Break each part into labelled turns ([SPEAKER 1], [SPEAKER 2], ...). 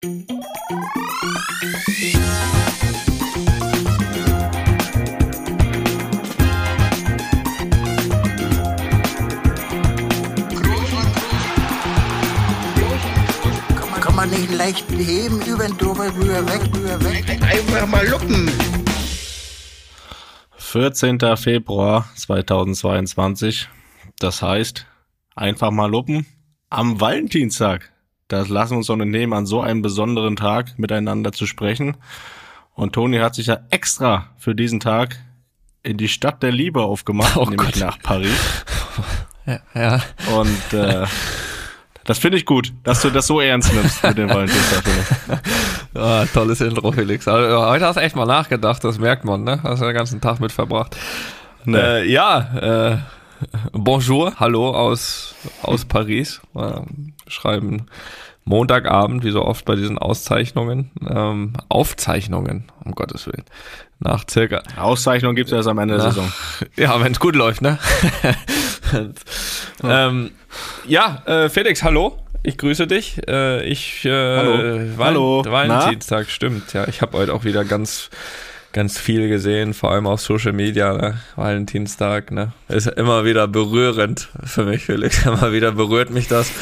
[SPEAKER 1] Kann man nicht leicht heben, über den drüber, rüber, weg, rüber, weg.
[SPEAKER 2] Einfach mal luppen.
[SPEAKER 3] 14. Februar 2022. Das heißt, einfach mal luppen am Valentinstag. Das lassen wir uns doch nicht nehmen, an so einem besonderen Tag miteinander zu sprechen. Und Toni hat sich ja extra für diesen Tag in die Stadt der Liebe aufgemacht,
[SPEAKER 4] Oh
[SPEAKER 3] nämlich
[SPEAKER 4] Gott.
[SPEAKER 3] nach Paris.
[SPEAKER 4] Ja, ja.
[SPEAKER 3] Und äh, das finde ich gut, dass du das so ernst nimmst mit dem Valentinstag.
[SPEAKER 4] Ah, tolles Intro, Felix. Also, heute hast du echt mal nachgedacht, das merkt man, ne? Hast du den ganzen Tag mit verbracht.
[SPEAKER 3] Nee.
[SPEAKER 4] Äh, ja, äh, bonjour, hallo aus, aus Paris. Ähm, schreiben Montagabend, wie so oft bei diesen Auszeichnungen, ähm, Aufzeichnungen, um Gottes Willen. Nach circa,
[SPEAKER 3] Auszeichnung gibt's erst am Ende der
[SPEAKER 4] Nach-
[SPEAKER 3] Saison.
[SPEAKER 4] ja, wenn es gut läuft, ne? ähm, ja, äh, Felix, hallo. Ich grüße dich. Äh, ich äh,
[SPEAKER 3] Hallo. Hallo.
[SPEAKER 4] Valentinstag, stimmt. Ja, ich habe heute auch wieder ganz ganz viel gesehen, vor allem auf Social Media, ne? Valentinstag, ne? Ist immer wieder berührend für mich, Felix. Immer wieder berührt mich das.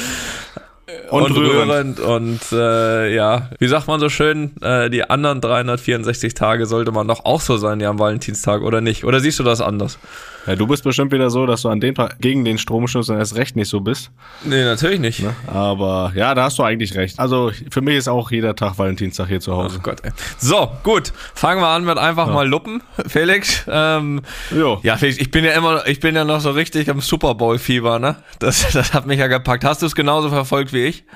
[SPEAKER 3] Und rührend.
[SPEAKER 4] rührend und äh, ja, wie sagt man so schön, äh, die anderen 364 Tage sollte man doch auch so sein, ja, am Valentinstag, oder nicht? Oder siehst du das anders?
[SPEAKER 3] Ja, du bist bestimmt wieder so, dass du an dem Tag gegen den Stromschuss dann erst recht nicht so bist.
[SPEAKER 4] Nee, natürlich nicht.
[SPEAKER 3] Aber ja, da hast du eigentlich recht. Also für mich ist auch jeder Tag Valentinstag hier zu Hause.
[SPEAKER 4] Ach Gott, ey. So, gut. Fangen wir an mit einfach mal Luppen, Felix. Ähm,
[SPEAKER 3] Jo.
[SPEAKER 4] ja, Felix, ich bin ja immer, ich bin ja noch so richtig am Super Bowl Fieber, ne? Das, das hat mich ja gepackt. Hast du es genauso verfolgt wie ich?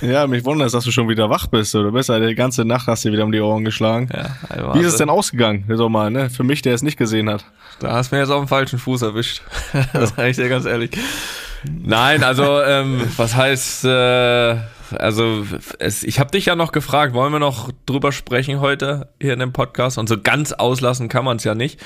[SPEAKER 3] Ja, mich wundert es, dass du schon wieder wach bist. Du bist ja die ganze Nacht hast dir wieder um die Ohren geschlagen.
[SPEAKER 4] Ja,
[SPEAKER 3] Wie ist es denn ausgegangen? So mal, ne? Für mich, der es nicht gesehen hat.
[SPEAKER 4] Da hast du mir jetzt auf dem falschen Fuß erwischt. das sage ich dir ganz ehrlich. Nein, also ähm, was heißt, äh, also es, ich habe dich ja noch gefragt, wollen wir noch drüber sprechen heute hier in dem Podcast? Und so ganz auslassen kann man es ja nicht.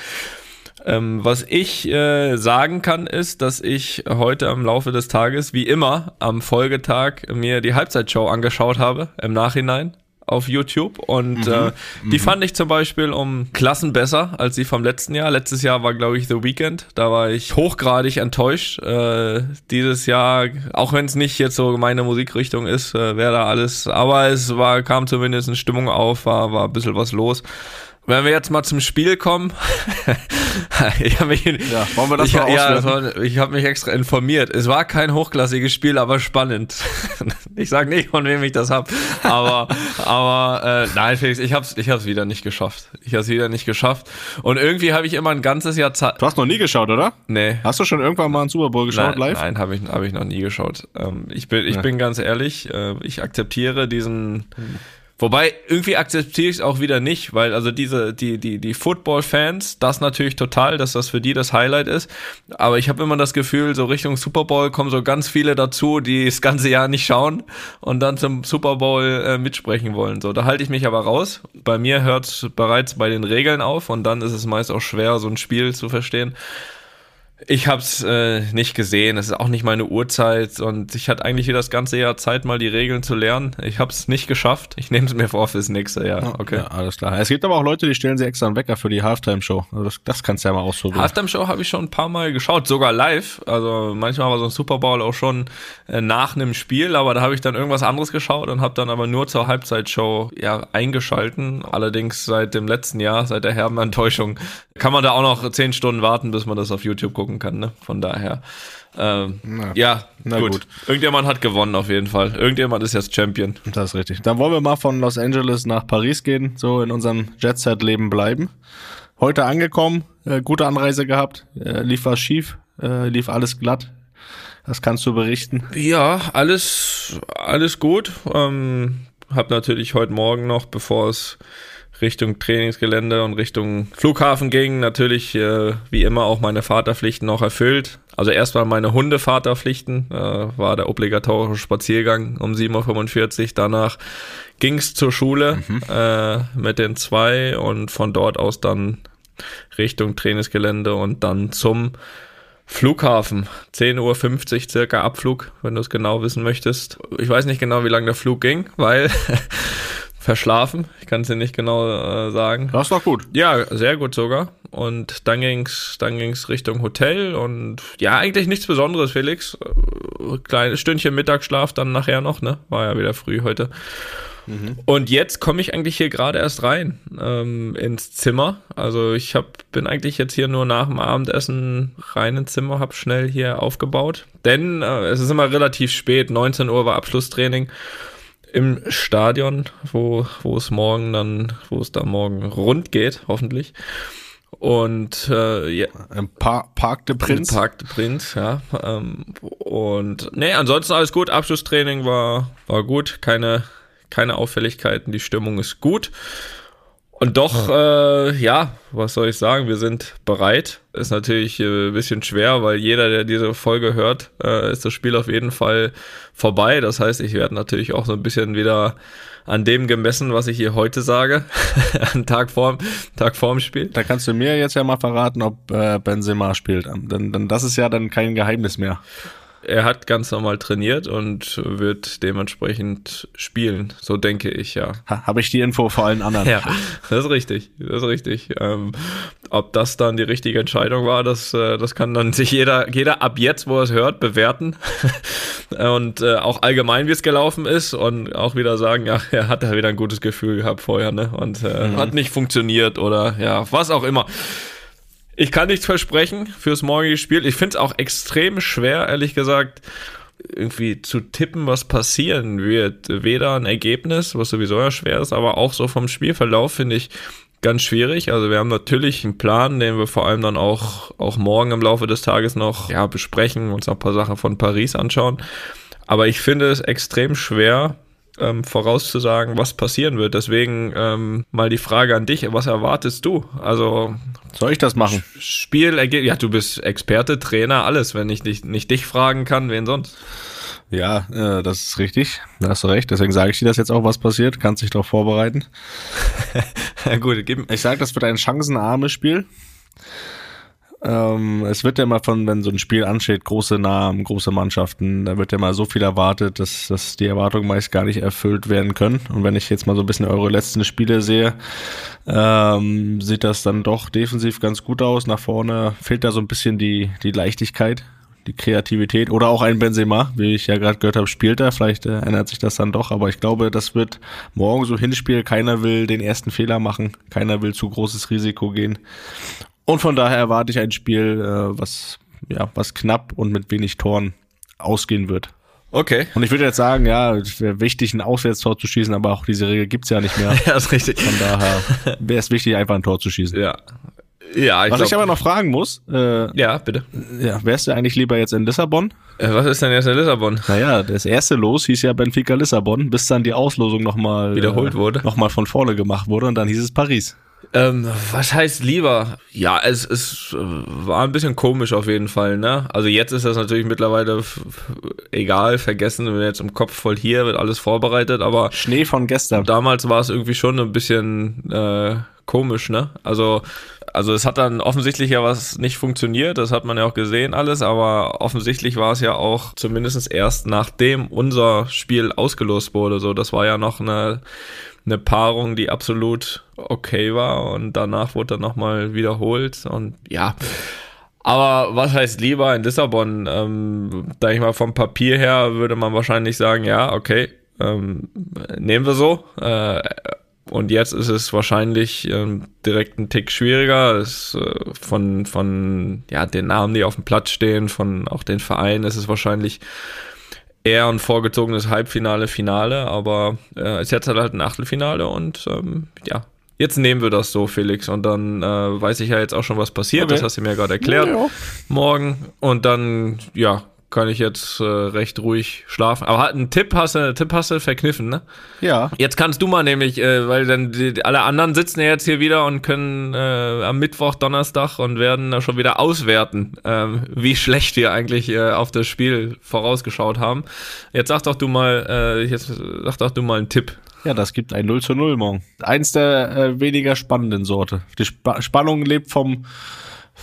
[SPEAKER 4] Ähm, was ich äh, sagen kann, ist, dass ich heute im Laufe des Tages, wie immer, am Folgetag mir die Halbzeitshow angeschaut habe, im Nachhinein auf YouTube. Und äh, die fand ich zum Beispiel um Klassen besser als die vom letzten Jahr. Letztes Jahr war, glaube ich, The Weekend. Da war ich hochgradig enttäuscht. Äh, dieses Jahr, auch wenn es nicht jetzt so meine Musikrichtung ist, äh, wäre da alles. Aber es war, kam zumindest eine Stimmung auf, war, war ein bisschen was los. Wenn wir jetzt mal zum Spiel kommen, ich habe mich,
[SPEAKER 3] Ja, wollen wir das
[SPEAKER 4] ich,
[SPEAKER 3] mal
[SPEAKER 4] ja, war, ich habe mich extra informiert. Es war kein hochklassiges Spiel, aber spannend. Ich sage nicht, von wem ich das hab, aber aber äh, nein, Felix, ich hab's ich hab's wieder nicht geschafft. Ich hab's wieder nicht geschafft und irgendwie habe ich immer ein ganzes Jahr Zeit.
[SPEAKER 3] Du hast noch nie geschaut, oder?
[SPEAKER 4] Nee.
[SPEAKER 3] Hast du schon irgendwann mal einen Super Bowl geschaut
[SPEAKER 4] Nein,
[SPEAKER 3] live?
[SPEAKER 4] nein habe ich, hab ich noch nie geschaut. Ähm, ich bin, ich
[SPEAKER 3] Ja.
[SPEAKER 4] bin ganz ehrlich, äh, ich akzeptiere diesen. Wobei, irgendwie akzeptiere ich es auch wieder nicht, weil also diese, die, die, die Football-Fans, das natürlich total, dass das für die das Highlight ist. Aber ich habe immer das Gefühl, so Richtung Super Bowl kommen so ganz viele dazu, die das ganze Jahr nicht schauen und dann zum Super Bowl äh, mitsprechen wollen. So, da halte ich mich aber raus. Bei mir hört es bereits bei den Regeln auf und dann ist es meist auch schwer, so ein Spiel zu verstehen. Ich hab's äh, nicht gesehen. Es ist auch nicht meine Uhrzeit und ich hatte eigentlich hier das ganze Jahr Zeit, mal die Regeln zu lernen. Ich hab's nicht geschafft. Ich nehme es mir vor fürs nächste Jahr. Okay.
[SPEAKER 3] Ja, alles klar. Es gibt aber auch Leute, die stellen sich extra einen Wecker für die Halftime-Show. Also das, das kannst du ja mal ausprobieren.
[SPEAKER 4] Halftime Show habe ich schon ein paar Mal geschaut, sogar live. Also manchmal war so ein Super Bowl auch schon äh, nach einem Spiel, aber da habe ich dann irgendwas anderes geschaut und habe dann aber nur zur Halbzeitshow ja eingeschalten. Allerdings seit dem letzten Jahr, seit der herben Enttäuschung, kann man da auch noch zehn Stunden warten, bis man das auf YouTube gucken kann. Ne? Von daher. Ähm,
[SPEAKER 3] Na,
[SPEAKER 4] ja,
[SPEAKER 3] na
[SPEAKER 4] gut.
[SPEAKER 3] gut.
[SPEAKER 4] Irgendjemand hat gewonnen auf jeden Fall. Irgendjemand ist jetzt Champion.
[SPEAKER 3] Das ist richtig. Dann wollen wir mal von Los Angeles nach Paris gehen, so in unserem Jet-Set-Leben bleiben. Heute angekommen, äh, gute Anreise gehabt, äh, lief was schief, äh, lief alles glatt. Das kannst du berichten.
[SPEAKER 4] Ja, alles, alles gut. Ähm, hab natürlich heute Morgen noch, bevor es Richtung Trainingsgelände und Richtung Flughafen ging, natürlich äh, wie immer auch meine Vaterpflichten noch erfüllt. Also erstmal meine Hundevaterpflichten, äh, war der obligatorische Spaziergang um 7.45 Uhr. Danach ging's zur Schule äh, mit den zwei und von dort aus dann Richtung Trainingsgelände und dann zum Flughafen, 10.50 Uhr circa Abflug, wenn du es genau wissen möchtest. Ich weiß nicht genau, wie lange der Flug ging, weil verschlafen. Ich kann es dir nicht genau äh, sagen.
[SPEAKER 3] Das war gut.
[SPEAKER 4] Ja, sehr gut sogar. Und dann ging's, dann ging's Richtung Hotel und ja, eigentlich nichts Besonderes, Felix. Äh, Kleines Stündchen Mittagsschlaf dann nachher noch, ne? War ja wieder früh heute. Mhm. Und jetzt komme ich eigentlich hier gerade erst rein ähm, ins Zimmer. Also ich hab, bin eigentlich jetzt hier nur nach dem Abendessen rein ins Zimmer, hab schnell hier aufgebaut. Denn äh, es ist immer relativ spät, 19 Uhr war Abschlusstraining im Stadion, wo, wo es morgen dann, wo es da morgen rund geht, hoffentlich. Und äh, ja,
[SPEAKER 3] Im pa Park de Prinz.
[SPEAKER 4] Park de Prinz, ja. Ähm, und nee, ansonsten alles gut. Abschlusstraining war, war gut, keine, keine Auffälligkeiten, die Stimmung ist gut. Und doch, äh, ja, was soll ich sagen, wir sind bereit. Ist natürlich äh, ein bisschen schwer, weil jeder, der diese Folge hört, äh, ist das Spiel auf jeden Fall vorbei. Das heißt, ich werde natürlich auch so ein bisschen wieder an dem gemessen, was ich hier heute sage, an Tag vorm, Tag vorm Spiel.
[SPEAKER 3] Da kannst du mir jetzt ja mal verraten, ob äh, Benzema spielt. Denn, denn das ist ja dann kein Geheimnis mehr
[SPEAKER 4] er hat ganz normal trainiert und wird dementsprechend spielen, so denke ich, ja.
[SPEAKER 3] Ha, Habe ich die Info vor allen anderen.
[SPEAKER 4] ja, das ist richtig, das ist richtig. Ähm, ob das dann die richtige Entscheidung war, das, äh, das kann dann sich jeder, jeder ab jetzt, wo er es hört, bewerten und äh, auch allgemein, wie es gelaufen ist und auch wieder sagen, ja, er hat da wieder ein gutes Gefühl gehabt vorher, ne? Und äh, mhm. hat nicht funktioniert oder ja, was auch immer. Ich kann nichts versprechen fürs morgige Spiel. Ich finde es auch extrem schwer, ehrlich gesagt, irgendwie zu tippen, was passieren wird. Weder ein Ergebnis, was sowieso ja schwer ist, aber auch so vom Spielverlauf finde ich ganz schwierig. Also wir haben natürlich einen Plan, den wir vor allem dann auch, auch morgen im Laufe des Tages noch ja, besprechen, uns noch ein paar Sachen von Paris anschauen. Aber ich finde es extrem schwer, ähm, vorauszusagen, was passieren wird. Deswegen ähm, mal die Frage an dich, was erwartest du? Also
[SPEAKER 3] soll ich das machen?
[SPEAKER 4] Spiel, ja, du bist Experte, Trainer, alles. Wenn ich nicht, nicht dich fragen kann, wen sonst?
[SPEAKER 3] Ja, äh, das ist richtig. Da hast du recht. Deswegen sage ich dir das jetzt auch, was passiert. Kannst dich darauf vorbereiten. ja, gut, gib, ich sage, das wird ein chancenarmes Spiel. Ähm, es wird ja immer von, wenn so ein Spiel ansteht, große Namen, große Mannschaften, da wird ja mal so viel erwartet, dass, dass die Erwartungen meist gar nicht erfüllt werden können. Und wenn ich jetzt mal so ein bisschen eure letzten Spiele sehe, ähm, sieht das dann doch defensiv ganz gut aus. Nach vorne fehlt da so ein bisschen die, die Leichtigkeit, die Kreativität oder auch ein Benzema, wie ich ja gerade gehört habe, spielt er. Vielleicht äh, ändert sich das dann doch, aber ich glaube, das wird morgen so Hinspiel. Keiner will den ersten Fehler machen, keiner will zu großes Risiko gehen. Und von daher erwarte ich ein Spiel, äh, was, ja, was knapp und mit wenig Toren ausgehen wird.
[SPEAKER 4] Okay.
[SPEAKER 3] Und ich würde jetzt sagen, ja, es wäre wichtig, ein Auswärtstor zu schießen, aber auch diese Regel gibt's ja nicht mehr.
[SPEAKER 4] ja, ist richtig.
[SPEAKER 3] Von daher wäre es wichtig, einfach ein Tor zu schießen.
[SPEAKER 4] Ja. Ja,
[SPEAKER 3] ich Was glaub, ich aber noch fragen muss,
[SPEAKER 4] äh, ja, bitte.
[SPEAKER 3] Ja, wärst du eigentlich lieber jetzt in Lissabon?
[SPEAKER 4] Äh, was ist denn jetzt in Lissabon?
[SPEAKER 3] Naja, das erste Los hieß ja Benfica Lissabon, bis dann die Auslosung nochmal
[SPEAKER 4] wiederholt äh, wurde.
[SPEAKER 3] Nochmal von vorne gemacht wurde und dann hieß es Paris.
[SPEAKER 4] Ähm, was heißt lieber? Ja, es, es äh, war ein bisschen komisch auf jeden Fall, ne? Also jetzt ist das natürlich mittlerweile egal, vergessen, wir jetzt im Kopf voll hier, wird alles vorbereitet, aber
[SPEAKER 3] Schnee von gestern.
[SPEAKER 4] Damals war es irgendwie schon ein bisschen äh, komisch, ne? Also also es hat dann offensichtlich ja was nicht funktioniert, das hat man ja auch gesehen alles, aber offensichtlich war es ja auch zumindest erst nachdem unser Spiel ausgelost wurde. So, das war ja noch eine eine Paarung, die absolut okay war und danach wurde dann nochmal wiederholt und ja. Aber was heißt lieber in Lissabon? Ähm, da ich mal vom Papier her würde man wahrscheinlich sagen, ja, okay, ähm, nehmen wir so. Äh, und jetzt ist es wahrscheinlich ähm, direkt ein Tick schwieriger. Es, äh, von, von ja, den Namen, die auf dem Platz stehen, von auch den Vereinen ist es wahrscheinlich eher ein vorgezogenes Halbfinale, Finale, aber äh, ist jetzt halt ein Achtelfinale und ähm, ja, jetzt nehmen wir das so, Felix. Und dann äh, weiß ich ja jetzt auch schon, was passiert. Okay. Das hast du mir gerade erklärt. Ja, ja. Morgen. Und dann, ja, kann ich jetzt äh, recht ruhig schlafen. Aber einen Tipp hast du, Tipp hast du verkniffen, ne?
[SPEAKER 3] Ja.
[SPEAKER 4] Jetzt kannst du mal nämlich, äh, weil dann die, alle anderen sitzen ja jetzt hier wieder und können äh, am Mittwoch, Donnerstag und werden da schon wieder auswerten, ähm, wie schlecht wir eigentlich äh, auf das Spiel vorausgeschaut haben. Jetzt sag doch du mal, äh, jetzt sag doch du mal einen Tipp.
[SPEAKER 3] Ja, das gibt ein 0 zu 0 morgen. Eins der äh, weniger spannenden Sorte. Die Sp Spannung lebt vom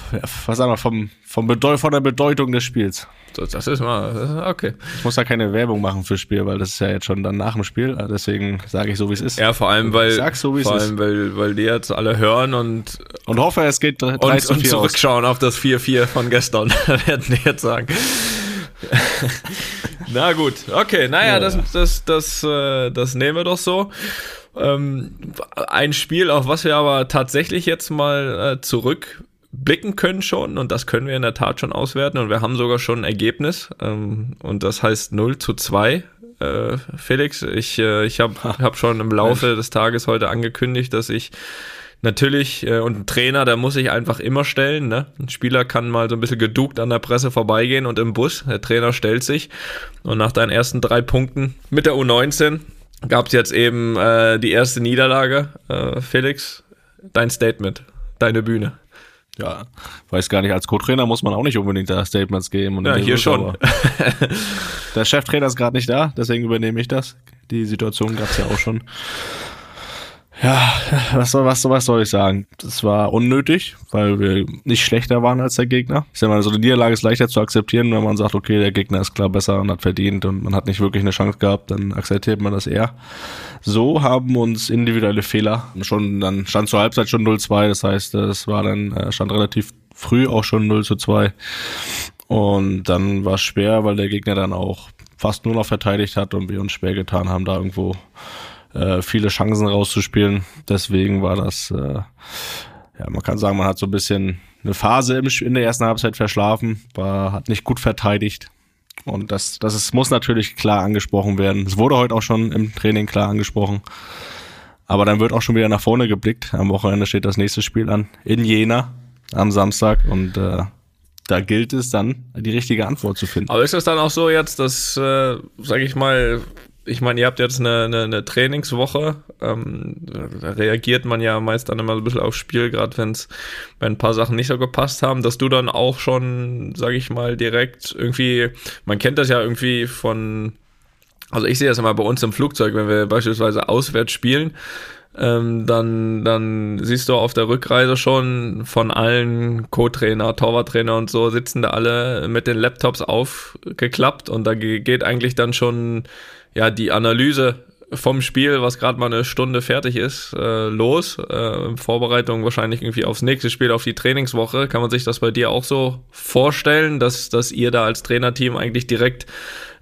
[SPEAKER 3] was sagen wir, vom, vom Bedeu von der Bedeutung des Spiels.
[SPEAKER 4] Das, das ist mal, okay.
[SPEAKER 3] Ich muss da keine Werbung machen fürs Spiel, weil das ist ja jetzt schon dann nach dem Spiel. Deswegen sage ich so, wie es ist.
[SPEAKER 4] Ja, vor allem, weil,
[SPEAKER 3] Ich so,
[SPEAKER 4] vor
[SPEAKER 3] ist.
[SPEAKER 4] allem, weil, weil die jetzt alle hören und,
[SPEAKER 3] Und hoffe, es geht 3
[SPEAKER 4] und,
[SPEAKER 3] zu
[SPEAKER 4] und
[SPEAKER 3] 4 aus.
[SPEAKER 4] zurückschauen auf das 4-4 von gestern, werden die jetzt sagen. Na gut, okay, naja,
[SPEAKER 3] Ja.
[SPEAKER 4] das, das, das, äh, das nehmen wir doch so. Ähm, ein Spiel, auf was wir aber tatsächlich jetzt mal äh, zurückblicken können schon und das können wir in der Tat schon auswerten und wir haben sogar schon ein Ergebnis ähm, und das heißt 0 zu 2. Äh, Felix, ich, äh, ich habe hab schon im Laufe des Tages heute angekündigt, dass ich natürlich, äh, und ein Trainer, der muss sich einfach immer stellen. Ne? Ein Spieler kann mal so ein bisschen geduckt an der Presse vorbeigehen und im Bus, der Trainer stellt sich. Und nach deinen ersten drei Punkten mit der U19 gab es jetzt eben äh, die erste Niederlage. Äh, Felix, dein Statement, deine Bühne.
[SPEAKER 3] Ja, weiß gar nicht, als Co-Trainer muss man auch nicht unbedingt da Statements geben. Und
[SPEAKER 4] Ja, hier schon.
[SPEAKER 3] Der Cheftrainer ist gerade nicht da, deswegen übernehme ich das. Die Situation gab's ja auch schon. Ja, was soll, was, was soll ich sagen? Das war unnötig, weil wir nicht schlechter waren als der Gegner. Ich sag mal, so eine Niederlage ist leichter zu akzeptieren, wenn man sagt, okay, der Gegner ist klar besser und hat verdient und man hat nicht wirklich eine Chance gehabt, dann akzeptiert man das eher. So haben uns individuelle Fehler schon, dann stand zur Halbzeit schon 0-2, das heißt, es war dann, äh, stand relativ früh auch schon 0 zu 2. Und dann war es schwer, weil der Gegner dann auch fast nur noch verteidigt hat und wir uns schwer getan haben, da irgendwo äh, viele Chancen rauszuspielen. Deswegen war das, äh, ja, man kann sagen, man hat so ein bisschen eine Phase im, in der ersten Halbzeit verschlafen, war, hat nicht gut verteidigt. Und das, das ist, muss natürlich klar angesprochen werden. Es wurde heute auch schon im Training klar angesprochen. Aber dann wird auch schon wieder nach vorne geblickt. Am Wochenende steht das nächste Spiel an in Jena am Samstag und äh, da gilt es dann, die richtige Antwort zu finden.
[SPEAKER 4] Aber ist es dann auch so jetzt, dass, äh, sage ich mal, ich meine, ihr habt jetzt eine, eine, eine Trainingswoche, ähm, da reagiert man ja meist dann immer so ein bisschen aufs Spiel, gerade wenn es wenn ein paar Sachen nicht so gepasst haben, dass du dann auch schon, sage ich mal, direkt irgendwie, man kennt das ja irgendwie von, also ich sehe das immer bei uns im Flugzeug, wenn wir beispielsweise auswärts spielen, ähm, dann, dann siehst du auf der Rückreise schon von allen Co-Trainer, Torwarttrainer und so sitzen da alle mit den Laptops aufgeklappt und da ge- geht eigentlich dann schon ja die Analyse vom Spiel, was gerade mal eine Stunde fertig ist, äh, los. Äh, Vorbereitung wahrscheinlich irgendwie aufs nächste Spiel, auf die Trainingswoche. Kann man sich das bei dir auch so vorstellen, dass, dass ihr da als Trainerteam eigentlich direkt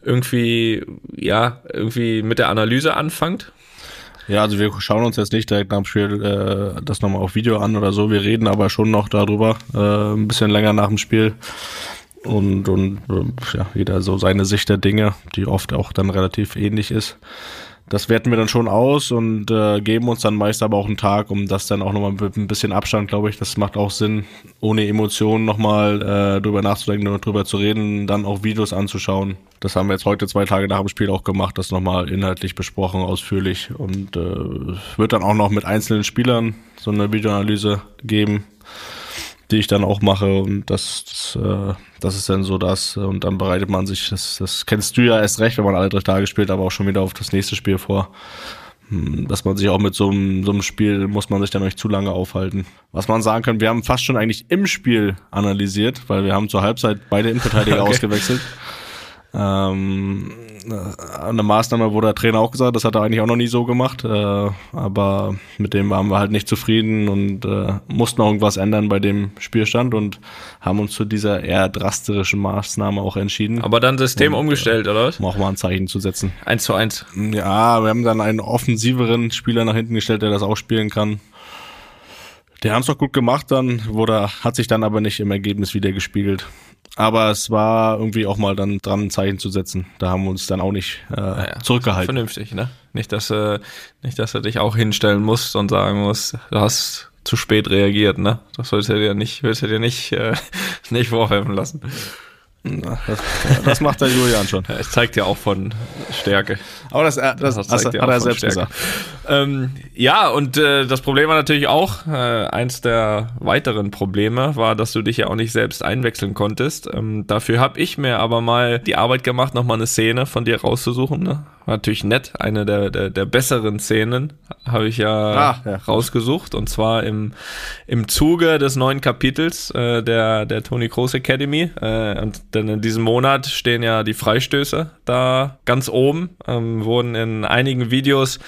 [SPEAKER 4] irgendwie, ja, irgendwie mit der Analyse anfangt?
[SPEAKER 3] Ja, also wir schauen uns jetzt nicht direkt nach dem Spiel äh, das nochmal auf Video an oder so. Wir reden aber schon noch darüber, äh, ein bisschen länger nach dem Spiel. Und, und äh, ja, jeder so seine Sicht der Dinge, die oft auch dann relativ ähnlich ist. Das werten wir dann schon aus und äh, geben uns dann meist aber auch einen Tag, um das dann auch nochmal mit ein bisschen Abstand, glaube ich, das macht auch Sinn, ohne Emotionen nochmal äh, drüber nachzudenken und drüber zu reden, dann auch Videos anzuschauen. Das haben wir jetzt heute zwei Tage nach dem Spiel auch gemacht, das nochmal inhaltlich besprochen, ausführlich und äh, wird dann auch noch mit einzelnen Spielern so eine Videoanalyse geben die ich dann auch mache und das, das, äh, das ist dann so das und dann bereitet man sich, das, das kennst du ja erst recht, wenn man alle drei Tage spielt, aber auch schon wieder auf das nächste Spiel vor. Hm, Dass man sich auch mit so einem, so einem Spiel, muss man sich dann nicht zu lange aufhalten. Was man sagen kann, wir haben fast schon eigentlich im Spiel analysiert, weil wir haben zur Halbzeit beide Innenverteidiger
[SPEAKER 4] Okay.
[SPEAKER 3] ausgewechselt. Ähm, äh, eine Maßnahme, wo der Trainer auch gesagt hat, das hat er eigentlich auch noch nie so gemacht, äh, aber mit dem waren wir halt nicht zufrieden und äh, mussten auch irgendwas ändern bei dem Spielstand und haben uns zu dieser eher drastischen Maßnahme auch entschieden,
[SPEAKER 4] Aber dann System
[SPEAKER 3] Und,
[SPEAKER 4] umgestellt, oder was?
[SPEAKER 3] um auch mal ein Zeichen zu setzen.
[SPEAKER 4] Eins zu eins.
[SPEAKER 3] Ja, wir haben dann einen offensiveren Spieler nach hinten gestellt, der das auch spielen kann. Der haben es doch gut gemacht dann, wurde, hat sich dann aber nicht im Ergebnis wieder gespiegelt. Aber es war irgendwie auch mal dann dran, ein Zeichen zu setzen. Da haben wir uns dann auch nicht äh,
[SPEAKER 4] Ja,
[SPEAKER 3] zurückgehalten.
[SPEAKER 4] Vernünftig, ne? Nicht, dass, äh, nicht, dass du dich auch hinstellen musst und sagen musst, du hast zu spät reagiert, ne? Das sollst du dir nicht, willst du dir nicht, äh, nicht vorwerfen lassen.
[SPEAKER 3] Das, das macht der Julian schon.
[SPEAKER 4] Es zeigt ja auch von Stärke.
[SPEAKER 3] Aber das, äh, das,
[SPEAKER 4] Das zeigt ja
[SPEAKER 3] hat er selbst
[SPEAKER 4] Stärke.
[SPEAKER 3] gesagt.
[SPEAKER 4] Ähm, ja, und äh, das Problem war natürlich auch, äh, eins der weiteren Probleme war, dass du dich ja auch nicht selbst einwechseln konntest. Ähm, dafür habe ich mir aber mal die Arbeit gemacht, nochmal eine Szene von dir rauszusuchen. Ne? Natürlich nett. Eine der, der, der besseren Szenen habe ich ja, ah, ja, rausgesucht. Und zwar im, im Zuge des neuen Kapitels äh, der, der Tony Kroos Academy. Äh, und denn in diesem Monat stehen ja die Freistöße da ganz oben. Ähm, wurden in einigen Videos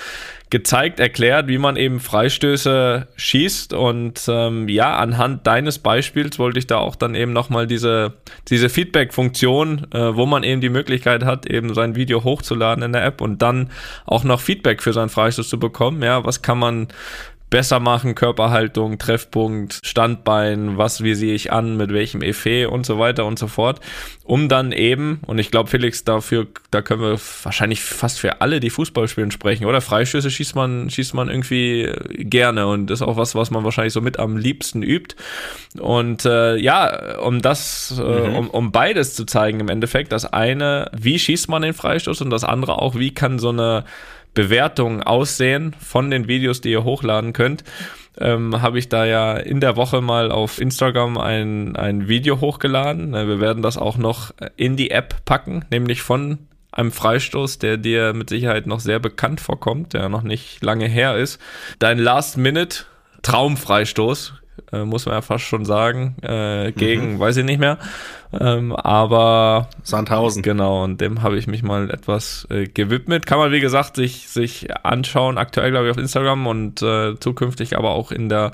[SPEAKER 4] gezeigt, erklärt, wie man eben Freistöße schießt. Und ähm, ja, anhand deines Beispiels wollte ich da auch dann eben nochmal diese, diese Feedback-Funktion, äh, wo man eben die Möglichkeit hat, eben sein Video hochzuladen in der App und dann auch noch Feedback für seinen Freistoß zu bekommen. Ja, was kann man besser machen, Körperhaltung, Treffpunkt, Standbein, was wie sehe ich an, mit welchem Effet und so weiter und so fort, um dann eben, und ich glaube, Felix, dafür, da können wir wahrscheinlich fast für alle, die Fußball spielen, sprechen, oder? Freistöße schießt man, schießt man irgendwie gerne und ist auch was, was man wahrscheinlich so mit am liebsten übt. Und äh, ja, um das, äh, mhm. um, um beides zu zeigen im Endeffekt, das eine, wie schießt man den Freistoß und das andere auch, wie kann so eine Bewertungen aussehen von den Videos, die ihr hochladen könnt, ähm, habe ich da ja in der Woche mal auf Instagram ein, ein Video hochgeladen. Wir werden das auch noch in die App packen, nämlich von einem Freistoß, der dir mit Sicherheit noch sehr bekannt vorkommt, der noch nicht lange her ist. Dein Last-Minute Traumfreistoß, äh, muss man ja fast schon sagen, äh, gegen, mhm. weiß ich nicht mehr. Ähm, aber
[SPEAKER 3] Sandhausen.
[SPEAKER 4] Genau, und dem habe ich mich mal etwas äh, gewidmet. Kann man, wie gesagt, sich, sich anschauen, aktuell, glaube ich, auf Instagram und äh, zukünftig aber auch in der,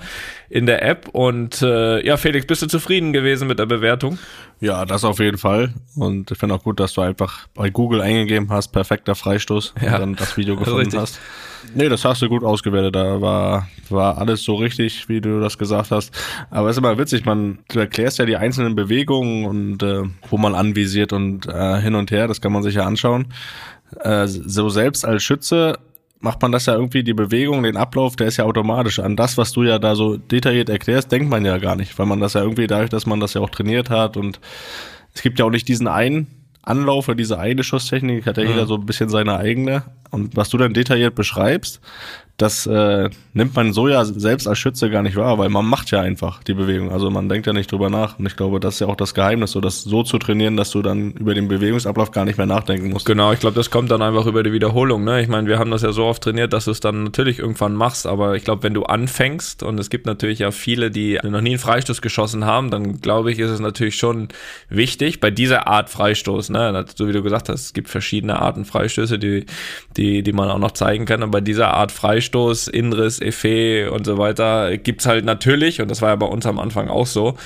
[SPEAKER 4] in der App. Und äh, ja, Felix, bist du zufrieden gewesen mit der Bewertung?
[SPEAKER 3] Ja, das auf jeden Fall. Und ich finde auch gut, dass du einfach bei Google eingegeben hast, perfekter Freistoß ja. und dann das Video gefunden hast. Nee, das hast du gut ausgewertet. Da war, war alles so richtig, wie du das gesagt hast. Aber es ist immer witzig, man, du erklärst ja die einzelnen Bewegungen und äh, wo man anvisiert und äh, hin und her, das kann man sich ja anschauen. Äh, so selbst als Schütze macht man das ja irgendwie, die Bewegung, den Ablauf, der ist ja automatisch. An das, was du ja da so detailliert erklärst, denkt man ja gar nicht, weil man das ja irgendwie dadurch, dass man das ja auch trainiert hat und es gibt ja auch nicht diesen einen Anlauf oder diese eine Schusstechnik, hat ja mhm. jeder so ein bisschen seine eigene. Und was du dann detailliert beschreibst, das äh, nimmt man so ja selbst als Schütze gar nicht wahr, weil man macht ja einfach die Bewegung. Also man denkt ja nicht drüber nach. Und ich glaube, das ist ja auch das Geheimnis, so das so zu trainieren, dass du dann über den Bewegungsablauf gar nicht mehr nachdenken musst.
[SPEAKER 4] Genau, ich glaube, das kommt dann einfach über die Wiederholung. Ne? Ich meine, wir haben das ja so oft trainiert, dass du es dann natürlich irgendwann machst. Aber ich glaube, wenn du anfängst, und es gibt natürlich ja viele, die noch nie einen Freistoß geschossen haben, dann glaube ich, ist es natürlich schon wichtig, bei dieser Art Freistoß, ne, so wie du gesagt hast, es gibt verschiedene Arten Freistöße, die, die, die man auch noch zeigen kann. Und bei dieser Art Freistoß Freistoß, Inriss, Effet und so weiter gibt's halt natürlich, und das war ja bei uns am Anfang auch so,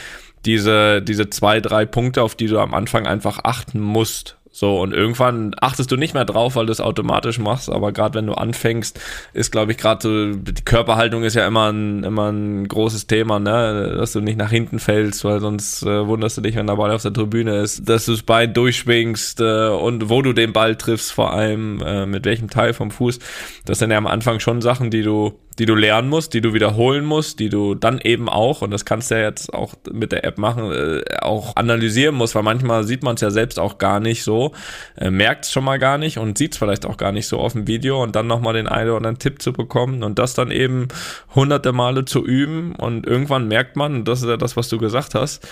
[SPEAKER 4] diese, diese zwei, drei Punkte, auf die du am Anfang einfach achten musst. So, und irgendwann achtest du nicht mehr drauf, weil du es automatisch machst, aber gerade wenn du anfängst, ist, glaube ich, gerade so, die Körperhaltung ist ja immer ein, immer ein großes Thema, ne? Dass du nicht nach hinten fällst, weil sonst äh, wunderst du dich, wenn der Ball auf der Tribüne ist, dass du das Bein durchschwingst äh, und wo du den Ball triffst, vor allem äh, mit welchem Teil vom Fuß. Das sind ja am Anfang schon Sachen, die du die du lernen musst, die du wiederholen musst, die du dann eben auch, und das kannst du ja jetzt auch mit der App machen, äh, auch analysieren musst, weil manchmal sieht man es ja selbst auch gar nicht so, äh, merkt es schon mal gar nicht und sieht es vielleicht auch gar nicht so auf dem Video und dann nochmal den einen oder anderen Tipp zu bekommen und das dann eben hunderte Male zu üben und irgendwann merkt man, und das ist ja das, was du gesagt hast,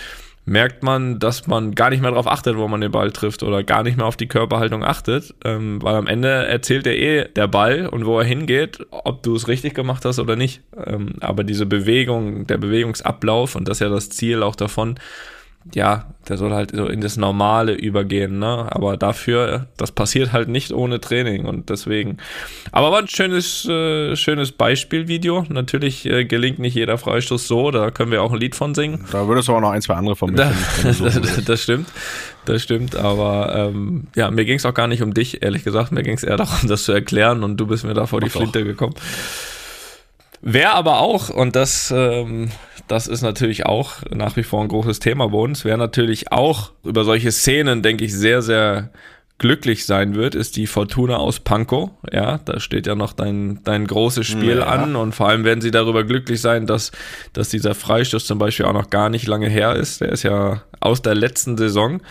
[SPEAKER 4] merkt man, dass man gar nicht mehr darauf achtet, wo man den Ball trifft oder gar nicht mehr auf die Körperhaltung achtet, ähm, weil am Ende erzählt er eh der Ball und wo er hingeht, ob du es richtig gemacht hast oder nicht. Ähm, aber diese Bewegung, der Bewegungsablauf und das ist ja das Ziel auch davon, ja, der soll halt so in das Normale übergehen, ne? Aber dafür, das passiert halt nicht ohne Training und deswegen. Aber war ein schönes, äh, schönes Beispielvideo. Natürlich äh, gelingt nicht jeder Freistoß so, da können wir auch ein Lied von singen.
[SPEAKER 3] Da würdest du auch noch ein, zwei andere von mir
[SPEAKER 4] da, das, das stimmt, das stimmt, aber ähm, ja, mir ging es auch gar nicht um dich, ehrlich gesagt. Mir ging es eher darum, das zu erklären und du bist mir da vor die Flinte gekommen. Wer aber auch, und das ähm, das ist natürlich auch nach wie vor ein großes Thema bei uns. Wer natürlich auch über solche Szenen, denke ich, sehr, sehr glücklich sein wird, ist die Fortuna aus Pankow. Ja, da steht ja noch dein, dein großes Spiel ja. an und vor allem werden sie darüber glücklich sein, dass, dass dieser Freistoß zum Beispiel auch noch gar nicht lange her ist. Der ist ja aus der letzten Saison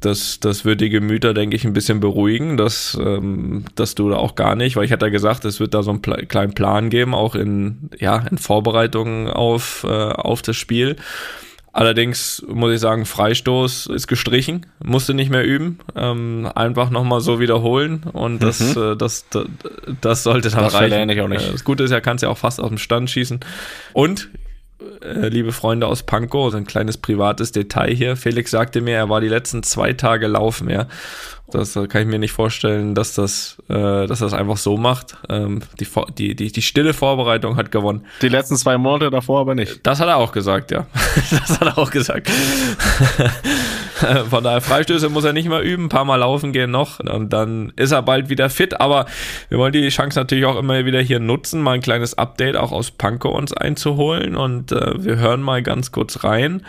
[SPEAKER 4] das, das wird die Gemüter, denke ich, ein bisschen beruhigen, dass, ähm, dass du da auch gar nicht, weil ich hatte ja gesagt, es wird da so einen Pla kleinen Plan geben, auch in, ja, in Vorbereitungen auf, äh, auf das Spiel. Allerdings muss ich sagen, Freistoß ist gestrichen, musste nicht mehr üben, ähm, einfach nochmal so wiederholen und das,
[SPEAKER 3] Mhm.
[SPEAKER 4] äh, das, das, das sollte dann
[SPEAKER 3] Das
[SPEAKER 4] reichen.
[SPEAKER 3] ich auch nicht.
[SPEAKER 4] Äh, Das Gute ist, er kann es ja auch fast aus dem Stand schießen. Und liebe Freunde aus Pankow, so ein kleines privates Detail hier. Felix sagte mir, er war die letzten zwei Tage laufen, ja. Das äh, kann ich mir nicht vorstellen, dass das, äh, dass das einfach so macht. Ähm, die, die, die, die stille Vorbereitung hat gewonnen.
[SPEAKER 3] Die letzten zwei Monate davor aber nicht.
[SPEAKER 4] Das hat er auch gesagt, ja. Das hat er auch gesagt. Von daher Freistöße muss er nicht mehr üben, ein paar Mal laufen gehen noch und dann ist er bald wieder fit. Aber wir wollen die Chance natürlich auch immer wieder hier nutzen, mal ein kleines Update auch aus Pankow uns einzuholen und äh, wir hören mal ganz kurz rein.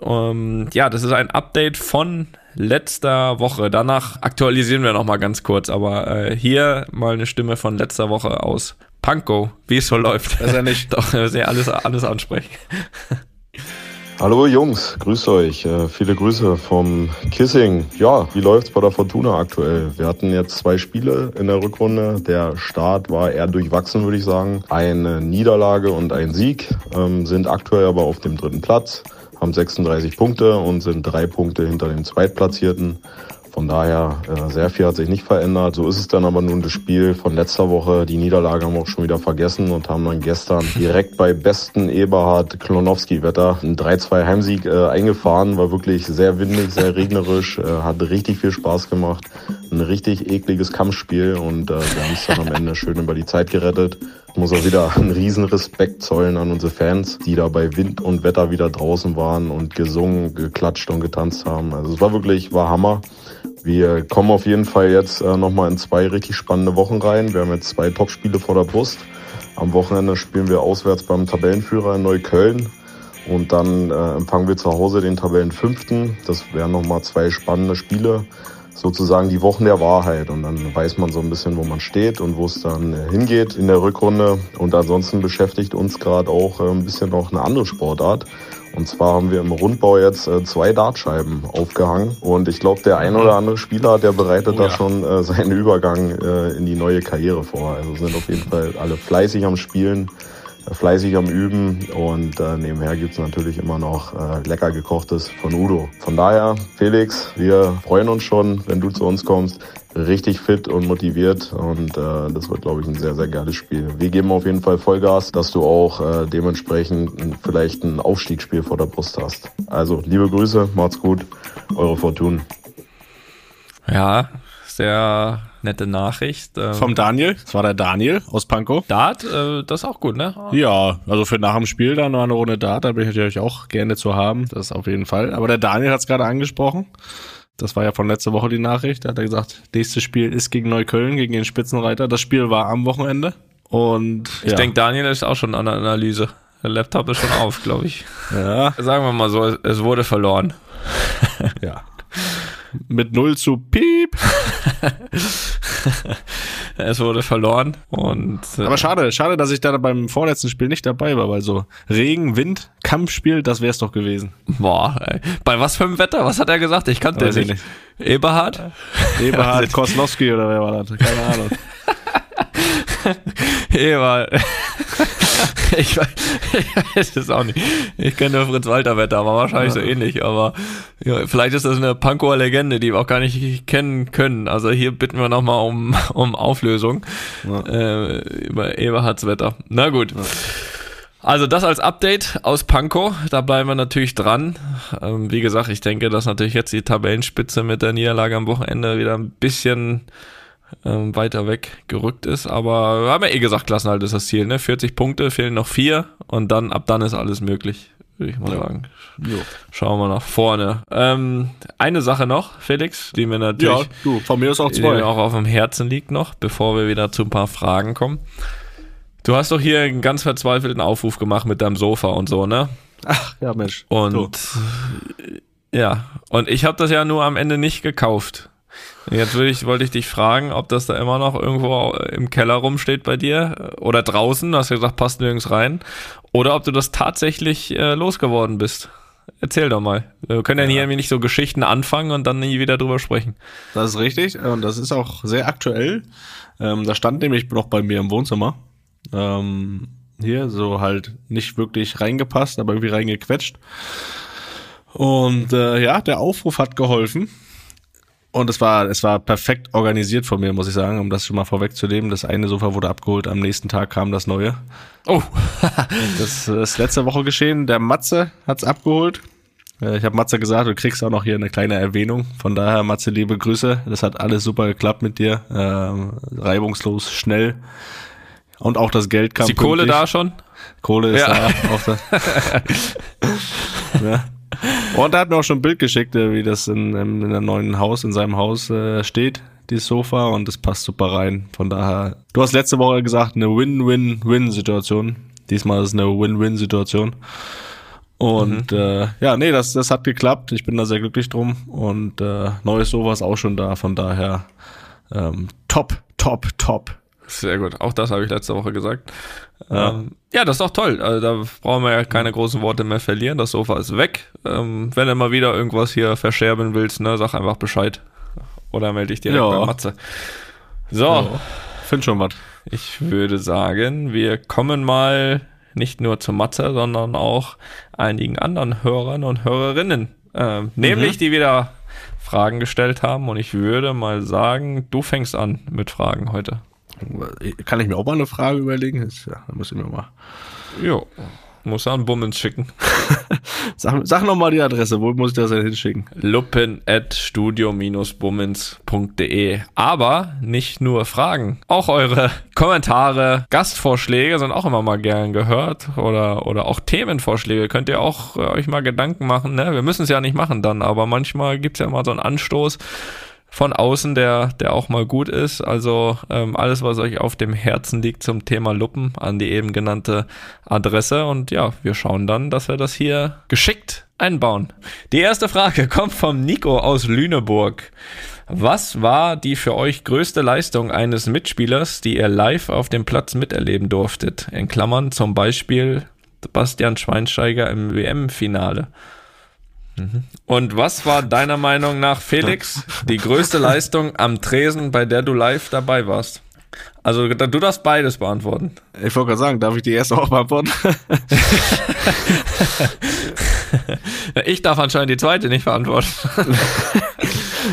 [SPEAKER 4] Ähm, ja, das ist ein Update von letzter Woche. Danach aktualisieren wir noch mal ganz kurz, aber äh, hier mal eine Stimme von letzter Woche aus Pankow, wie es so läuft.
[SPEAKER 3] Das ist ja nicht.
[SPEAKER 4] Doch, wir müssen ja alles, alles ansprechen.
[SPEAKER 2] Hallo Jungs, grüßt euch. Äh, viele Grüße vom Kissing. Ja, wie läuft's bei der Fortuna aktuell? Wir hatten jetzt zwei Spiele in der Rückrunde. Der Start war eher durchwachsen, würde ich sagen. Eine Niederlage und ein Sieg, ähm, sind aktuell aber auf dem dritten Platz, haben 36 Punkte und sind drei Punkte hinter dem Zweitplatzierten. Von daher, äh, sehr viel hat sich nicht verändert. So ist es dann aber nun das Spiel von letzter Woche. Die Niederlage haben wir auch schon wieder vergessen und haben dann gestern direkt bei besten Eberhard Klonowski-Wetter einen 3-2 Heimsieg äh, eingefahren. War wirklich sehr windig, sehr regnerisch, äh, hat richtig viel Spaß gemacht. Ein richtig ekliges Kampfspiel und äh, wir haben es dann am Ende schön über die Zeit gerettet. Ich muss auch wieder einen riesen Respekt zollen an unsere Fans, die da bei Wind und Wetter wieder draußen waren und gesungen, geklatscht und getanzt haben. Also es war wirklich, war Hammer. Wir kommen auf jeden Fall jetzt äh, nochmal in zwei richtig spannende Wochen rein. Wir haben jetzt zwei Topspiele vor der Brust. Am Wochenende spielen wir auswärts beim Tabellenführer in Neukölln. Und dann äh, empfangen wir zu Hause den Tabellenfünften. Das wären nochmal zwei spannende Spiele. Sozusagen die Wochen der Wahrheit. Und dann weiß man so ein bisschen, wo man steht und wo es dann äh, hingeht in der Rückrunde. Und ansonsten beschäftigt uns gerade auch äh, ein bisschen noch eine andere Sportart. Und zwar haben wir im Rundbau jetzt äh, zwei Dartscheiben aufgehangen. Und ich glaube, der ein oder andere Spieler, der bereitet
[SPEAKER 3] Oh
[SPEAKER 2] da
[SPEAKER 3] ja.
[SPEAKER 2] schon äh, seinen Übergang äh, in die neue Karriere vor. Also sind auf jeden Fall alle fleißig am Spielen, fleißig am Üben. Und äh, nebenher gibt's natürlich immer noch äh, lecker gekochtes von Udo. Von daher, Felix, wir freuen uns schon, wenn du zu uns kommst. Richtig fit und motiviert und äh, das wird, glaube ich, ein sehr, sehr geiles Spiel. Wir geben auf jeden Fall Vollgas, dass du auch äh, dementsprechend vielleicht ein Aufstiegsspiel vor der Brust hast. Also, liebe Grüße, macht's gut, eure Fortun.
[SPEAKER 4] Ja, sehr nette Nachricht. Ähm,
[SPEAKER 3] Vom Daniel. Das war der Daniel aus Pankow.
[SPEAKER 4] Dart, äh, das ist auch gut, ne?
[SPEAKER 3] Ja, also für nach dem Spiel dann noch eine Runde Dart, da bin ich natürlich auch gerne zu haben. Das auf jeden Fall. Aber der Daniel hat es gerade angesprochen. Das war ja von letzter Woche die Nachricht. Da hat er gesagt, nächstes Spiel ist gegen Neukölln, gegen den Spitzenreiter. Das Spiel war am Wochenende. Und
[SPEAKER 4] Ich
[SPEAKER 3] ja,
[SPEAKER 4] denke, Daniel ist auch schon an der Analyse. Der Laptop ist schon auf, glaube ich.
[SPEAKER 3] ja,
[SPEAKER 4] Sagen wir mal so, es- es wurde verloren.
[SPEAKER 3] ja. Mit 0 zu Piep.
[SPEAKER 4] Es wurde verloren und äh,
[SPEAKER 3] Aber schade, schade, dass ich da beim vorletzten Spiel nicht dabei war, weil so Regen, Wind, Kampfspiel, das wär's doch gewesen.
[SPEAKER 4] boah, ey. bei was für einem Wetter? Was hat er gesagt? Ich kannte den
[SPEAKER 3] ich
[SPEAKER 4] nicht. Eberhard?
[SPEAKER 3] Eberhard Koslowski oder wer war das? Keine Ahnung.
[SPEAKER 4] Eberhard. ich, weiß, ich weiß es auch nicht. Ich kenne nur Fritz Walter Wetter, aber wahrscheinlich so ähnlich. Aber ja, vielleicht ist das eine Pankower Legende, die wir auch gar nicht kennen können. Also hier bitten wir nochmal um, um Auflösung
[SPEAKER 3] Ja.
[SPEAKER 4] äh, über Eberhards Wetter. Na gut. Also das als Update aus Pankow, da bleiben wir natürlich dran. Ähm, wie gesagt, ich denke, dass natürlich jetzt die Tabellenspitze mit der Niederlage am Wochenende wieder ein bisschen ähm, weiter weg gerückt ist. Aber wir haben ja eh gesagt, Klassenhalt ist das Ziel. Ne? 40 Punkte, fehlen noch vier und dann ab dann ist alles möglich, würde ich mal sagen.
[SPEAKER 3] Jo.
[SPEAKER 4] Schauen wir nach vorne. Ähm, eine Sache noch, Felix, die mir natürlich
[SPEAKER 3] Ja, du, von mir ist auch
[SPEAKER 4] die mir
[SPEAKER 3] zwei.
[SPEAKER 4] auch auf dem Herzen liegt noch, bevor wir wieder zu ein paar Fragen kommen. Du hast doch hier einen ganz verzweifelten Aufruf gemacht mit deinem Sofa und so, ne?
[SPEAKER 3] Ach, ja, Mensch.
[SPEAKER 4] Und
[SPEAKER 3] So.
[SPEAKER 4] ja, und ich habe das ja nur am Ende nicht gekauft. Jetzt ich, wollte ich dich fragen, ob das da immer noch irgendwo im Keller rumsteht bei dir oder draußen, du hast ja gesagt, passt nirgends rein, oder ob du das tatsächlich äh, losgeworden bist. Erzähl doch mal. Wir können ja, hier nämlich nicht so Geschichten anfangen und dann nie wieder drüber sprechen.
[SPEAKER 3] Das ist richtig und das ist auch sehr aktuell. Ähm, das stand nämlich noch bei mir im Wohnzimmer. Ähm, hier so halt nicht wirklich reingepasst, aber irgendwie reingequetscht. Und äh, ja, der Aufruf hat geholfen. Und es war, es war perfekt organisiert von mir, muss ich sagen, um das schon mal vorwegzunehmen. Das eine Sofa wurde abgeholt, am nächsten Tag kam das neue.
[SPEAKER 4] Oh,
[SPEAKER 3] Das ist letzte Woche geschehen. Der Matze hat's abgeholt. Äh, Ich habe Matze gesagt, du kriegst auch noch hier eine kleine Erwähnung. Von daher, Matze, liebe Grüße. Das hat alles super geklappt mit dir. Ähm, reibungslos, schnell. Und auch das Geld kam
[SPEAKER 4] ist die Kohle
[SPEAKER 3] pünktlich.
[SPEAKER 4] da schon?
[SPEAKER 3] Kohle ist
[SPEAKER 4] Ja.
[SPEAKER 3] da. Auch da. ja. Und er hat mir auch schon ein Bild geschickt, äh, wie das in, in, in einem neuen Haus, in seinem Haus äh, steht, dieses Sofa. Und das passt super rein. Von daher, du hast letzte Woche gesagt, eine Win-Win-Win-Situation. Diesmal ist es eine Win-Win-Situation. Und äh, ja, nee, das, das hat geklappt. Ich bin da sehr glücklich drum. Und äh, neues Sofa ist auch schon da. Von daher ähm, top, top, top.
[SPEAKER 4] Sehr gut. Auch das habe ich letzte Woche gesagt. Ja, ähm, ja das ist doch toll. Also da brauchen wir ja keine großen Worte mehr verlieren. Das Sofa ist weg. Ähm, wenn du mal wieder irgendwas hier verscherben willst, ne, sag einfach Bescheid. Oder melde dich direkt
[SPEAKER 3] Ja.
[SPEAKER 4] bei Matze. So,
[SPEAKER 3] Ja. Find schon was.
[SPEAKER 4] ich würde sagen, wir kommen mal nicht nur zu Matze, sondern auch einigen anderen Hörern und Hörerinnen. Ähm, nämlich, die wieder Fragen gestellt haben. Und ich würde mal sagen, du fängst an mit Fragen heute.
[SPEAKER 3] Kann ich mir auch mal eine Frage überlegen? Ja, da muss ich mir mal.
[SPEAKER 4] Jo. Muss an Bummens schicken.
[SPEAKER 3] Sag, sag noch mal die Adresse, wo muss ich das denn hinschicken?
[SPEAKER 4] luppen at studio-bummens.de. Aber nicht nur Fragen. Auch eure Kommentare, Gastvorschläge sind auch immer mal gern gehört. Oder, oder auch Themenvorschläge. Könnt ihr auch äh, euch mal Gedanken machen. Ne? Wir müssen es ja nicht machen dann, aber manchmal gibt's ja mal so einen Anstoß von außen, der, der auch mal gut ist. Also ähm, alles, was euch auf dem Herzen liegt zum Thema Luppen, an die eben genannte Adresse. Und ja, wir schauen dann, dass wir das hier geschickt einbauen. Die erste Frage kommt vom Nico aus Lüneburg. Was war die für euch größte Leistung eines Mitspielers, die ihr live auf dem Platz miterleben durftet? In Klammern zum Beispiel Bastian Schweinsteiger im WM-Finale. Und was war deiner Meinung nach, Felix, die größte Leistung am Tresen, bei der du live dabei warst? Also du darfst beides beantworten.
[SPEAKER 3] Ich wollte gerade sagen, darf ich die erste auch beantworten?
[SPEAKER 4] Ich darf anscheinend die zweite nicht beantworten.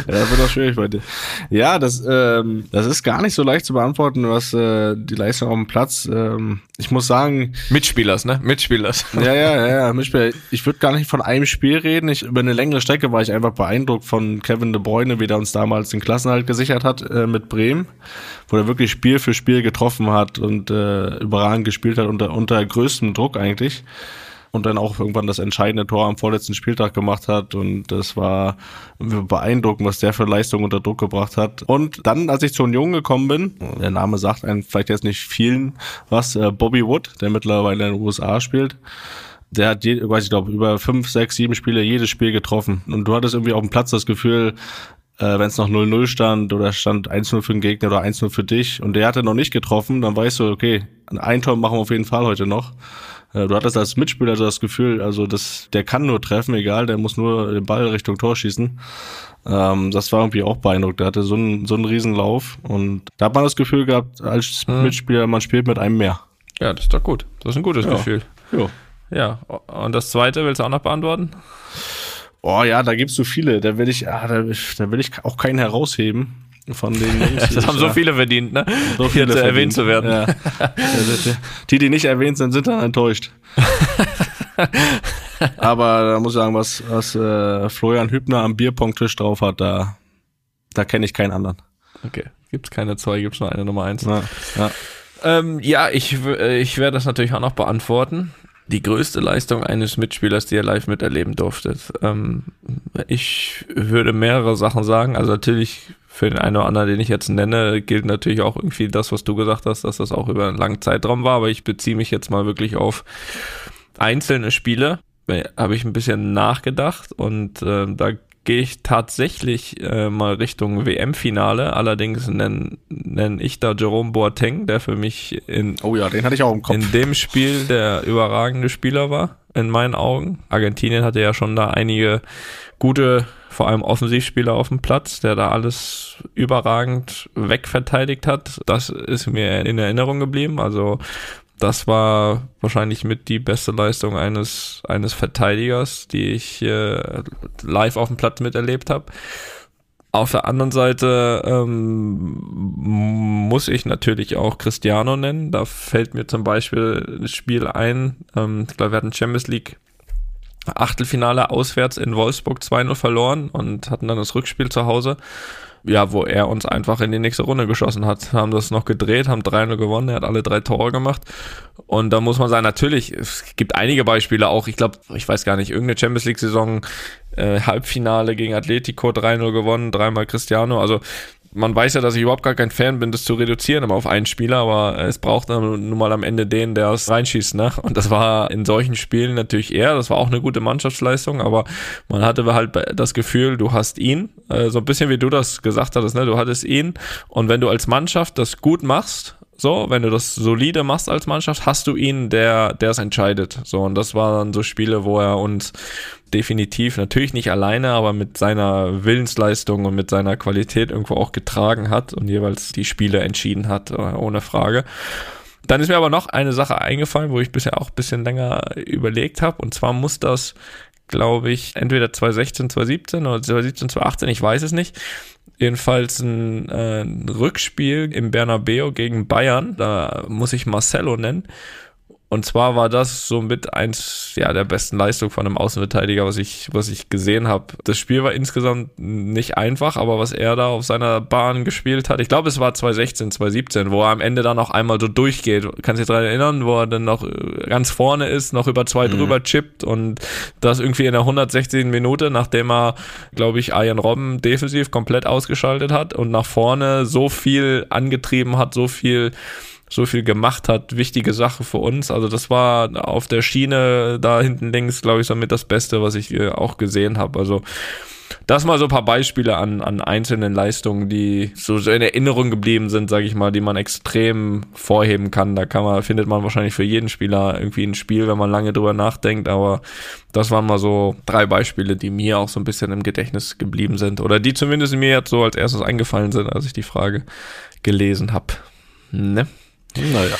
[SPEAKER 3] ja, das wird auch schwierig bei dir. Ja, das, ähm, das ist gar nicht so leicht zu beantworten, was äh, die Leistung auf dem Platz. Ähm, ich muss sagen,
[SPEAKER 4] Mitspielers, ne? Mitspielers.
[SPEAKER 3] ja, ja, ja, ja. Mitspieler. Ich würde gar nicht von einem Spiel reden. Ich, über eine längere Strecke war ich einfach beeindruckt von Kevin De Bruyne, wie der uns damals den Klassenhalt gesichert hat äh, mit Bremen, wo er wirklich Spiel für Spiel getroffen hat und äh, überragend gespielt hat unter, unter größtem Druck eigentlich. Und dann auch irgendwann das entscheidende Tor am vorletzten Spieltag gemacht hat. Und das war beeindruckend, was der für Leistung unter Druck gebracht hat. Und dann, als ich zu Union gekommen bin, der Name sagt einem vielleicht jetzt nicht vielen was, äh, Bobby Wood, der mittlerweile in den USA spielt, der hat, je, weiß ich glaube, über fünf, sechs, sieben Spiele jedes Spiel getroffen. Und du hattest irgendwie auf dem Platz das Gefühl, äh, wenn es noch 0-0 stand oder stand 1-0 für den Gegner oder 1-0 für dich und der hatte noch nicht getroffen, dann weißt du, okay, ein Tor machen wir auf jeden Fall heute noch. Äh, Du hattest als Mitspieler so das Gefühl, also das, der kann nur treffen, egal, der muss nur den Ball Richtung Tor schießen. Ähm, das war irgendwie auch beeindruckend. Der hatte so einen, so einen Riesenlauf und da hat man das Gefühl gehabt, als Mitspieler, man spielt mit einem mehr.
[SPEAKER 4] Ja, das ist doch gut. Das ist ein gutes
[SPEAKER 3] Ja.
[SPEAKER 4] Gefühl.
[SPEAKER 3] Jo.
[SPEAKER 4] Ja, und das zweite willst du auch noch beantworten?
[SPEAKER 3] Oh ja, da gibt's so viele. Da will ich, ah, da, da will ich auch keinen herausheben von den Jungs.
[SPEAKER 4] Das haben so viele verdient, ne?
[SPEAKER 3] so viele
[SPEAKER 4] zu erwähnt zu werden.
[SPEAKER 3] Ja. die, die nicht erwähnt sind, sind dann enttäuscht. Aber da muss ich sagen, was, was äh, Florian Hübner am Bierpongtisch drauf hat, da, da kenne ich keinen anderen.
[SPEAKER 4] Okay. Gibt's keine zwei, gibt's nur eine Nummer eins.
[SPEAKER 3] Ja, ja.
[SPEAKER 4] Ähm, ja, ich, äh, ich werde das natürlich auch noch beantworten. Die größte Leistung eines Mitspielers, die ihr live miterleben durftet. Ähm, ich würde mehrere Sachen sagen. Also natürlich für den einen oder anderen, den ich jetzt nenne, gilt natürlich auch irgendwie das, was du gesagt hast, dass das auch über einen langen Zeitraum war. Aber ich beziehe mich jetzt mal wirklich auf einzelne Spiele. Äh, Habe ich ein bisschen nachgedacht und äh, da gehe ich tatsächlich äh, mal Richtung WM-Finale. Allerdings nenne nenn ich da Jerome Boateng, der für mich in,
[SPEAKER 3] Oh ja, den hatte ich auch im Kopf.
[SPEAKER 4] in dem Spiel der überragende Spieler war, in meinen Augen. Argentinien hatte ja schon da einige gute, vor allem Offensivspieler auf dem Platz, der da alles überragend wegverteidigt hat. Das ist mir in Erinnerung geblieben. Also das war wahrscheinlich mit die beste Leistung eines, eines Verteidigers, die ich äh, live auf dem Platz miterlebt habe. Auf der anderen Seite ähm, muss ich natürlich auch Cristiano nennen. Da fällt mir zum Beispiel ein Spiel ein. Ähm, ich glaube, wir hatten Champions League Achtelfinale auswärts in Wolfsburg 2-0 verloren und hatten dann das Rückspiel zu Hause ja, wo er uns einfach in die nächste Runde geschossen hat. Haben das noch gedreht, haben 3-0 gewonnen, er hat alle drei Tore gemacht. Und da muss man sagen, natürlich, es gibt einige Beispiele auch, ich glaube, ich weiß gar nicht, irgendeine Champions League-Saison, äh, Halbfinale gegen Atletico 3-0 gewonnen, dreimal Cristiano. Also man weiß ja, dass ich überhaupt gar kein Fan bin, das zu reduzieren immer auf einen Spieler, aber es braucht dann nun mal am Ende den, der es reinschießt, ne? Und das war in solchen Spielen natürlich er, das war auch eine gute Mannschaftsleistung, aber man hatte halt das Gefühl, du hast ihn, äh, so ein bisschen wie du das gesagt hattest, ne? Du hattest ihn und wenn du als Mannschaft das gut machst, so, wenn du das solide machst als Mannschaft, hast du ihn, der, der es entscheidet. So, und das waren so Spiele, wo er uns definitiv, natürlich nicht alleine, aber mit seiner Willensleistung und mit seiner Qualität irgendwo auch getragen hat und jeweils die Spiele entschieden hat, äh, ohne Frage. Dann ist mir aber noch eine Sache eingefallen, wo ich bisher auch ein bisschen länger überlegt habe. Und zwar muss das, glaube ich, entweder 2016, 2017 oder 2017, 2018, ich weiß es nicht. Jedenfalls ein, äh, ein Rückspiel im Bernabeo gegen Bayern. Da muss ich Marcelo nennen. Und zwar war das so mit eins ja, der besten Leistungen von einem Außenverteidiger, was ich, was ich gesehen habe. Das Spiel war insgesamt nicht einfach, aber was er da auf seiner Bahn gespielt hat, ich glaube, es war 2016, 2017, wo er am Ende dann auch einmal so durchgeht. Kannst du dich daran erinnern, wo er dann noch äh, ganz vorne ist, noch über zwei mhm. drüber chippt und das irgendwie in der 160. Minute, nachdem er, glaube ich, Ian Robben defensiv komplett ausgeschaltet hat und nach vorne so viel angetrieben hat, so viel so viel gemacht hat, wichtige Sache für uns. Also das war auf der Schiene da hinten links, glaube ich, somit das Beste, was ich äh, auch gesehen habe. Also das mal so ein paar Beispiele an, an einzelnen Leistungen, die so, so in Erinnerung geblieben sind, sage ich mal, die man extrem vorheben kann. Da kann man, findet man wahrscheinlich für jeden Spieler irgendwie ein Spiel, wenn man lange drüber nachdenkt. Aber das waren mal so drei Beispiele, die mir auch so ein bisschen im Gedächtnis geblieben sind. Oder die zumindest mir jetzt so als erstes eingefallen sind, als ich die Frage gelesen habe. Ne?
[SPEAKER 3] Naja.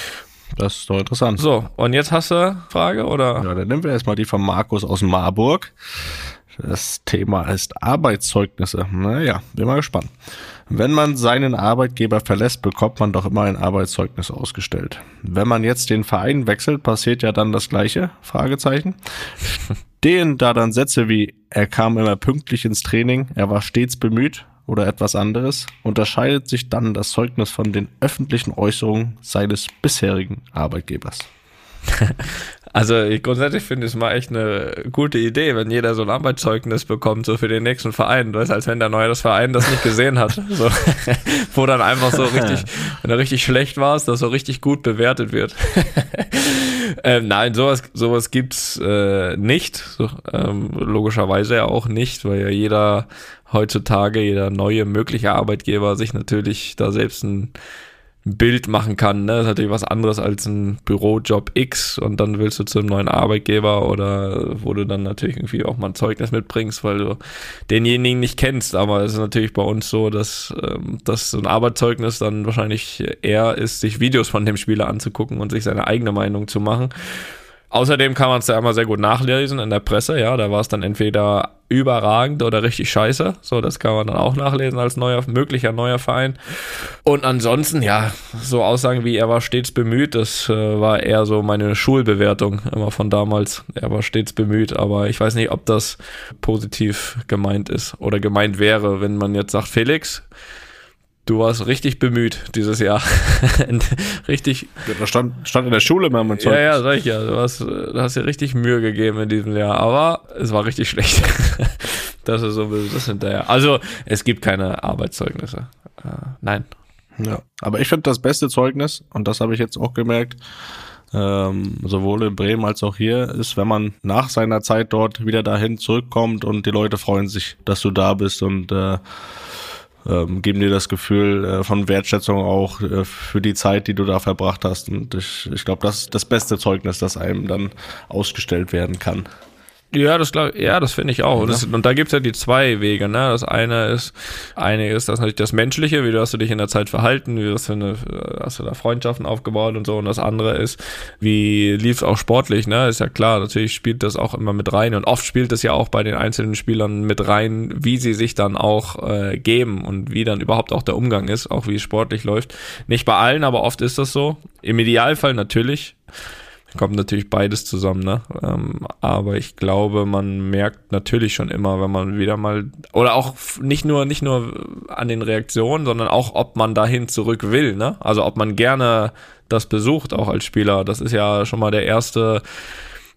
[SPEAKER 3] Das ist doch interessant.
[SPEAKER 4] So, und jetzt hast du Frage, oder?
[SPEAKER 3] Ja, dann nehmen wir erstmal die von Markus aus Marburg. Das Thema ist Arbeitszeugnisse. Naja, bin mal gespannt. Wenn man seinen Arbeitgeber verlässt, bekommt man doch immer ein Arbeitszeugnis ausgestellt. Wenn man jetzt den Verein wechselt, passiert ja dann das gleiche? Fragezeichen. Stehen da dann Sätze wie, er kam immer pünktlich ins Training, er war stets bemüht, oder etwas anderes, unterscheidet sich dann das Zeugnis von den öffentlichen Äußerungen seines bisherigen Arbeitgebers.
[SPEAKER 4] Also ich grundsätzlich finde es mal echt eine gute Idee, wenn jeder so ein Arbeitszeugnis bekommt, so für den nächsten Verein. Du weißt, als wenn der neue das Verein das nicht gesehen hat. So, wo dann einfach so richtig, wenn er richtig schlecht war, das so richtig gut bewertet wird. ähm, nein, sowas, sowas gibt's äh, nicht. So, ähm, logischerweise ja auch nicht, weil ja jeder heutzutage, jeder neue mögliche Arbeitgeber sich natürlich da selbst ein Bild machen kann. Ne? Das ist natürlich was anderes als ein Bürojob X und dann willst du zu einem neuen Arbeitgeber oder wo du dann natürlich irgendwie auch mal ein Zeugnis mitbringst, weil du denjenigen nicht kennst. Aber es ist natürlich bei uns so, dass, ähm, dass so ein Arbeitszeugnis dann wahrscheinlich eher ist, sich Videos von dem Spieler anzugucken und sich seine eigene Meinung zu machen. Außerdem kann man es ja immer sehr gut nachlesen in der Presse, ja, da war es dann entweder überragend oder richtig scheiße. So, das kann man dann auch nachlesen als neuer, möglicher neuer Verein. Und ansonsten, ja, so Aussagen wie er war stets bemüht, das äh, war eher so meine Schulbewertung immer von damals. Er war stets bemüht, aber ich weiß nicht, ob das positiv gemeint ist oder gemeint wäre, wenn man jetzt sagt, Felix, Du warst richtig bemüht dieses Jahr. richtig.
[SPEAKER 3] Da stand, stand in der Schule mal mit
[SPEAKER 4] Zeug. Ja, ja, sag ich ja. Du hast, du hast dir richtig Mühe gegeben in diesem Jahr, aber es war richtig schlecht. das ist so das hinterher. Also, es gibt keine Arbeitszeugnisse. Äh, nein.
[SPEAKER 3] Ja, aber ich finde das beste Zeugnis, und das habe ich jetzt auch gemerkt, ähm, sowohl in Bremen als auch hier, ist, wenn man nach seiner Zeit dort wieder dahin zurückkommt und die Leute freuen sich, dass du da bist und äh, ähm, geben dir das Gefühl äh, von Wertschätzung auch äh, für die Zeit, die du da verbracht hast. Und ich, ich glaube, das ist das beste Zeugnis, das einem dann ausgestellt werden kann.
[SPEAKER 4] Ja, das glaub, ja, das finde ich auch. Und, das, und da gibt's ja die zwei Wege, ne? Das eine ist, eine ist das natürlich das Menschliche, wie du hast du dich in der Zeit verhalten, wie hast du, eine, hast du da Freundschaften aufgebaut und so. Und das andere ist, wie lief's auch sportlich, ne? Ist ja klar, natürlich spielt das auch immer mit rein. Und oft spielt es ja auch bei den einzelnen Spielern mit rein, wie sie sich dann auch äh, geben und wie dann überhaupt auch der Umgang ist, auch wie es sportlich läuft. Nicht bei allen, aber oft ist das so. Im Idealfall natürlich kommt natürlich beides zusammen, ne? Ähm, aber ich glaube, man merkt natürlich schon immer, wenn man wieder mal oder auch nicht nur nicht nur an den Reaktionen, sondern auch, ob man dahin zurück will, ne? Also ob man gerne das besucht, auch als Spieler. Das ist ja schon mal der erste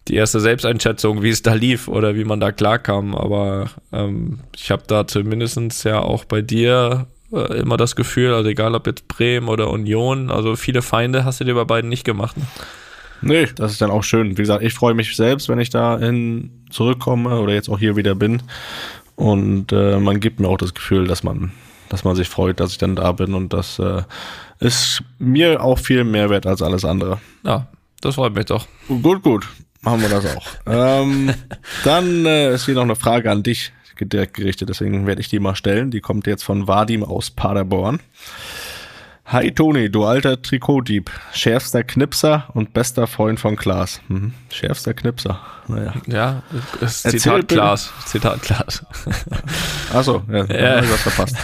[SPEAKER 4] die erste Selbsteinschätzung, wie es da lief oder wie man da klarkam. Aber ähm, ich habe da zumindestens ja auch bei dir äh, immer das Gefühl, also egal ob jetzt Bremen oder Union, also viele Feinde hast du dir bei beiden nicht gemacht. Ne?
[SPEAKER 3] Nee, das ist dann auch schön. Wie gesagt, ich freue mich selbst, wenn ich da hin zurückkomme oder jetzt auch hier wieder bin. Und äh, man gibt mir auch das Gefühl, dass man, dass man sich freut, dass ich dann da bin. Und das äh, ist mir auch viel mehr wert als alles andere.
[SPEAKER 4] Ja, das freut mich doch.
[SPEAKER 3] Gut, gut. Machen wir das auch. ähm, dann äh, ist hier noch eine Frage an dich direkt gerichtet, deswegen werde ich die mal stellen. Die kommt jetzt von Vadim aus Paderborn. Hi Toni, du alter Trikotdieb, schärfster Knipser und bester Freund von Klaas. Mhm. Schärfster Knipser, naja.
[SPEAKER 4] Ja, ist Zitat Klaas. Zitat Klaas.
[SPEAKER 3] Achso, ja, ja. was verpasst.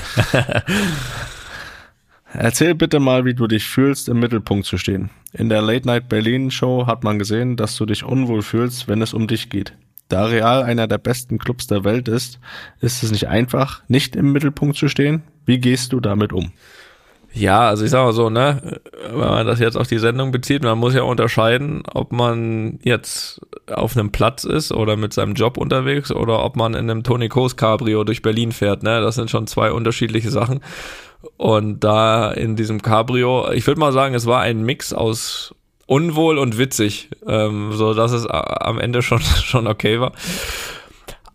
[SPEAKER 3] Erzähl bitte mal, wie du dich fühlst, im Mittelpunkt zu stehen. In der Late Night Berlin Show hat man gesehen, dass du dich unwohl fühlst, wenn es um dich geht. Da Real einer der besten Clubs der Welt ist, ist es nicht einfach, nicht im Mittelpunkt zu stehen. Wie gehst du damit um?
[SPEAKER 4] Ja, also ich sag mal so, ne, wenn man das jetzt auf die Sendung bezieht, man muss ja unterscheiden, ob man jetzt auf einem Platz ist oder mit seinem Job unterwegs oder ob man in einem Tony Kroos Cabrio durch Berlin fährt, ne, das sind schon zwei unterschiedliche Sachen. Und da in diesem Cabrio, ich würde mal sagen, es war ein Mix aus unwohl und witzig, ähm, so dass es am Ende schon schon okay war.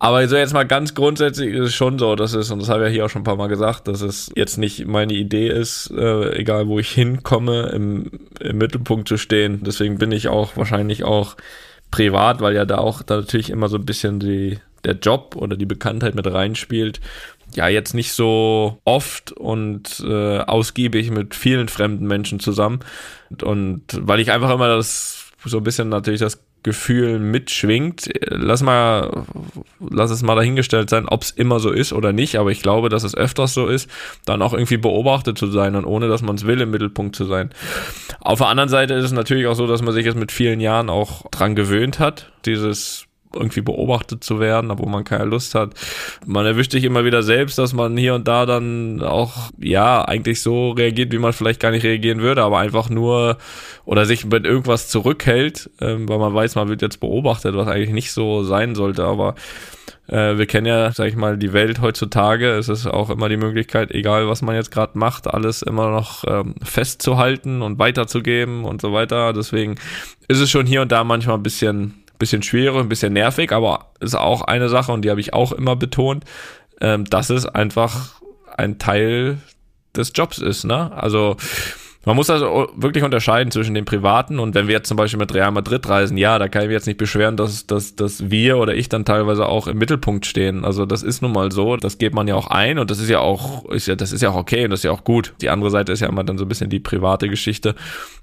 [SPEAKER 4] Aber so jetzt mal ganz grundsätzlich ist es schon so, dass es, und das habe ich ja hier auch schon ein paar Mal gesagt, dass es jetzt nicht meine Idee ist, äh, egal wo ich hinkomme, im, im Mittelpunkt zu stehen. Deswegen bin ich auch wahrscheinlich auch privat, weil ja da auch da natürlich immer so ein bisschen die, der Job oder die Bekanntheit mit reinspielt. Ja, jetzt nicht so oft und äh, ausgiebig mit vielen fremden Menschen zusammen. Und, und weil ich einfach immer das so ein bisschen natürlich das Gefühl mitschwingt. Lass mal, lass es mal dahingestellt sein, ob es immer so ist oder nicht, aber ich glaube, dass es öfters so ist, dann auch irgendwie beobachtet zu sein und ohne, dass man es will, im Mittelpunkt zu sein. Auf der anderen Seite ist es natürlich auch so, dass man sich jetzt mit vielen Jahren auch dran gewöhnt hat, dieses irgendwie beobachtet zu werden, obwohl man keine Lust hat. Man erwischt sich immer wieder selbst, dass man hier und da dann auch, ja, eigentlich so reagiert, wie man vielleicht gar nicht reagieren würde, aber einfach nur oder sich mit irgendwas zurückhält, ähm, weil man weiß, man wird jetzt beobachtet, was eigentlich nicht so sein sollte, aber äh, wir kennen ja, sag ich mal, die Welt heutzutage. Es ist auch immer die Möglichkeit, egal was man jetzt gerade macht, alles immer noch ähm, festzuhalten und weiterzugeben und so weiter. Deswegen ist es schon hier und da manchmal ein bisschen bisschen schwierig, ein bisschen nervig, aber ist auch eine Sache und die habe ich auch immer betont, ähm, dass es einfach ein Teil des Jobs ist, ne? Also man muss also wirklich unterscheiden zwischen dem Privaten und wenn wir jetzt zum Beispiel mit Real Madrid reisen, ja, da kann ich mich jetzt nicht beschweren, dass, dass, dass wir oder ich dann teilweise auch im Mittelpunkt stehen. Also das ist nun mal so, das geht man ja auch ein und das ist ja auch, ist ja, das ist ja auch okay und das ist ja auch gut. Die andere Seite ist ja immer dann so ein bisschen die private Geschichte,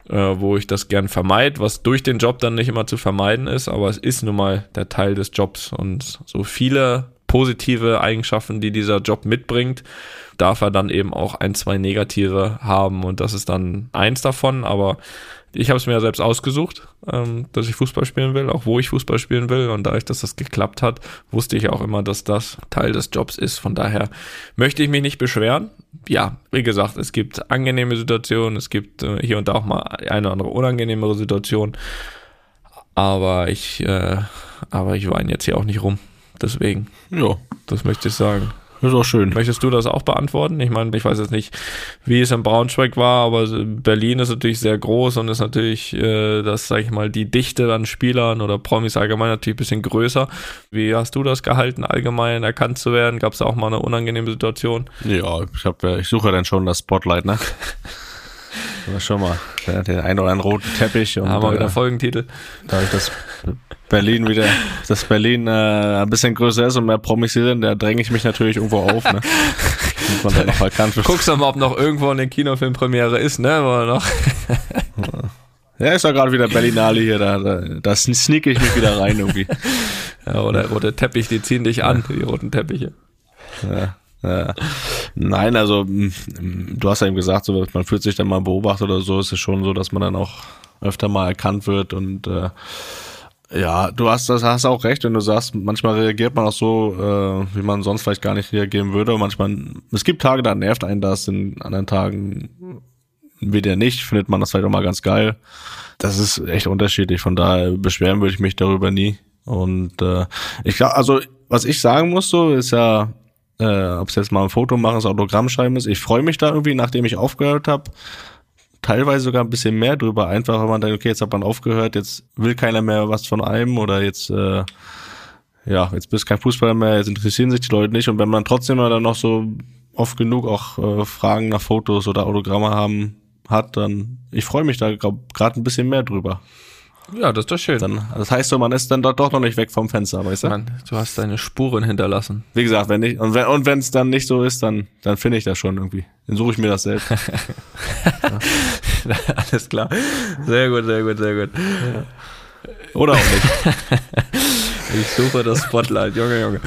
[SPEAKER 4] äh, wo ich das gern vermeide, was durch den Job dann nicht immer zu vermeiden ist, aber es ist nun mal der Teil des Jobs und so viele positive Eigenschaften, die dieser Job mitbringt, darf er dann eben auch ein, zwei negative haben und das ist dann eins davon, aber ich habe es mir ja selbst ausgesucht, ähm, dass ich Fußball spielen will, auch wo ich Fußball spielen will. Und dadurch, dass das geklappt hat, wusste ich auch immer, dass das Teil des Jobs ist. Von daher möchte ich mich nicht beschweren. Ja, wie gesagt, es gibt angenehme Situationen, es gibt äh, hier und da auch mal eine oder andere unangenehmere Situation. Aber ich, äh, aber ich weine jetzt hier auch nicht rum. Deswegen. Ja. Das möchte ich sagen.
[SPEAKER 3] Ist auch schön.
[SPEAKER 4] Möchtest du das auch beantworten? Ich meine, ich weiß jetzt nicht, wie es in Braunschweig war, aber Berlin ist natürlich sehr groß und ist natürlich, äh, das sag ich mal, die Dichte an Spielern oder Promis allgemein natürlich ein bisschen größer. Wie hast du das gehalten, allgemein erkannt zu werden? Gab es auch mal eine unangenehme Situation?
[SPEAKER 3] Ja, ich, hab, ich suche dann schon das Spotlight, ne? schon mal den einen oder anderen roten Teppich.
[SPEAKER 4] Und, haben wir wieder äh, Folgentitel.
[SPEAKER 3] Da ich das Berlin wieder, dass Berlin äh, ein bisschen größer ist und mehr Promis hier sind, da dränge ich mich natürlich irgendwo auf, ne? Man dann noch erkannt wird.
[SPEAKER 4] Guckst du mal, ob noch irgendwo eine Kinofilmpremiere ist, ne? Wo noch
[SPEAKER 3] Ja, ist ja gerade wieder Berlinale hier, da, da, da sneak ich mich wieder rein irgendwie.
[SPEAKER 4] ja, oder rote Teppich, die ziehen dich an, die roten Teppiche.
[SPEAKER 3] Ja. Ja. Nein, also du hast ja eben gesagt, so, man fühlt sich dann mal beobachtet oder so, ist es schon so, dass man dann auch öfter mal erkannt wird und äh, ja, du hast das hast auch recht, wenn du sagst, manchmal reagiert man auch so, äh, wie man sonst vielleicht gar nicht reagieren würde. Manchmal, es gibt Tage, da nervt einen das, in anderen Tagen wieder nicht, findet man das vielleicht auch mal ganz geil. Das ist echt unterschiedlich, von daher beschweren würde ich mich darüber nie. Und äh, ich glaube, also was ich sagen muss so, ist ja, äh, ob es jetzt mal ein Foto machen, das Autogramm schreiben ist, ich freue mich da irgendwie, nachdem ich aufgehört habe, teilweise sogar ein bisschen mehr drüber, einfach wenn man denkt, okay, jetzt hat man aufgehört, jetzt will keiner mehr was von einem oder jetzt, äh, ja, jetzt bist kein Fußballer mehr, jetzt interessieren sich die Leute nicht und wenn man trotzdem dann noch so oft genug auch äh, Fragen nach Fotos oder Autogramme haben hat, dann ich freue mich da gerade ein bisschen mehr drüber.
[SPEAKER 4] Ja, das ist doch schön.
[SPEAKER 3] Dann, das heißt so, man ist dann doch noch nicht weg vom Fenster, weißt du?
[SPEAKER 4] Mann, du hast deine Spuren hinterlassen.
[SPEAKER 3] Wie gesagt, wenn nicht, und wenn und es dann nicht so ist, dann dann finde ich das schon irgendwie. Dann suche ich mir das selbst.
[SPEAKER 4] Alles klar. Sehr gut, sehr gut, sehr gut. Ja.
[SPEAKER 3] Oder auch nicht.
[SPEAKER 4] ich suche das Spotlight, Junge, Junge.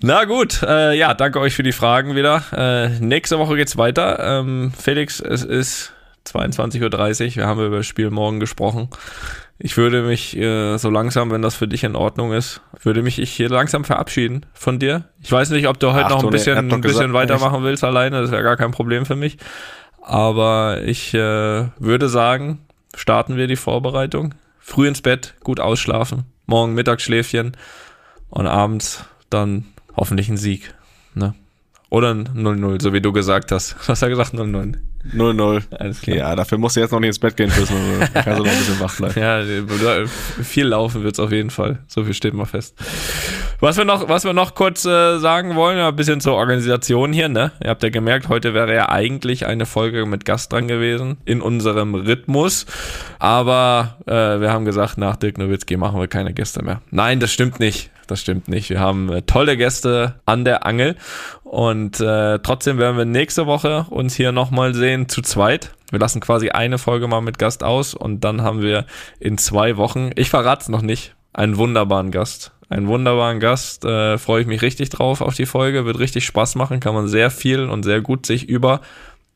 [SPEAKER 4] Na gut, äh, ja, danke euch für die Fragen wieder. Äh, nächste Woche geht's weiter. Ähm, Felix, es ist 22.30 Uhr. Wir haben über das Spiel morgen gesprochen. Ich würde mich äh, so langsam, wenn das für dich in Ordnung ist, würde mich ich hier langsam verabschieden von dir. Ich weiß nicht, ob du heute Ach, noch ein bisschen, ein bisschen gesagt, weitermachen willst alleine. Das wäre gar kein Problem für mich. Aber ich äh, würde sagen, starten wir die Vorbereitung. Früh ins Bett, gut ausschlafen. Morgen Mittagsschläfchen und abends dann hoffentlich ein Sieg. Ne? Oder ein 0-0, so wie du gesagt hast. Was hast du gesagt? 0-0.
[SPEAKER 3] 0-0. Alles klar. Ja, dafür musst du jetzt noch nicht ins Bett gehen, fürs kannst du noch ein bisschen wach bleiben.
[SPEAKER 4] Ja, viel laufen wird's auf jeden Fall. So viel steht mal fest. Was wir noch, was wir noch kurz äh, sagen wollen, ein bisschen zur Organisation hier, ne? Ihr habt ja gemerkt, heute wäre ja eigentlich eine Folge mit Gast dran gewesen, in unserem Rhythmus. Aber äh, wir haben gesagt, nach Dirk Nowitzki machen wir keine Gäste mehr. Nein, das stimmt nicht das stimmt nicht. Wir haben äh, tolle Gäste an der Angel und äh, trotzdem werden wir nächste Woche uns hier nochmal sehen zu zweit. Wir lassen quasi eine Folge mal mit Gast aus und dann haben wir in zwei Wochen, ich verrate es noch nicht, einen wunderbaren Gast. Einen wunderbaren Gast, äh, freue ich mich richtig drauf auf die Folge, wird richtig Spaß machen, kann man sehr viel und sehr gut sich über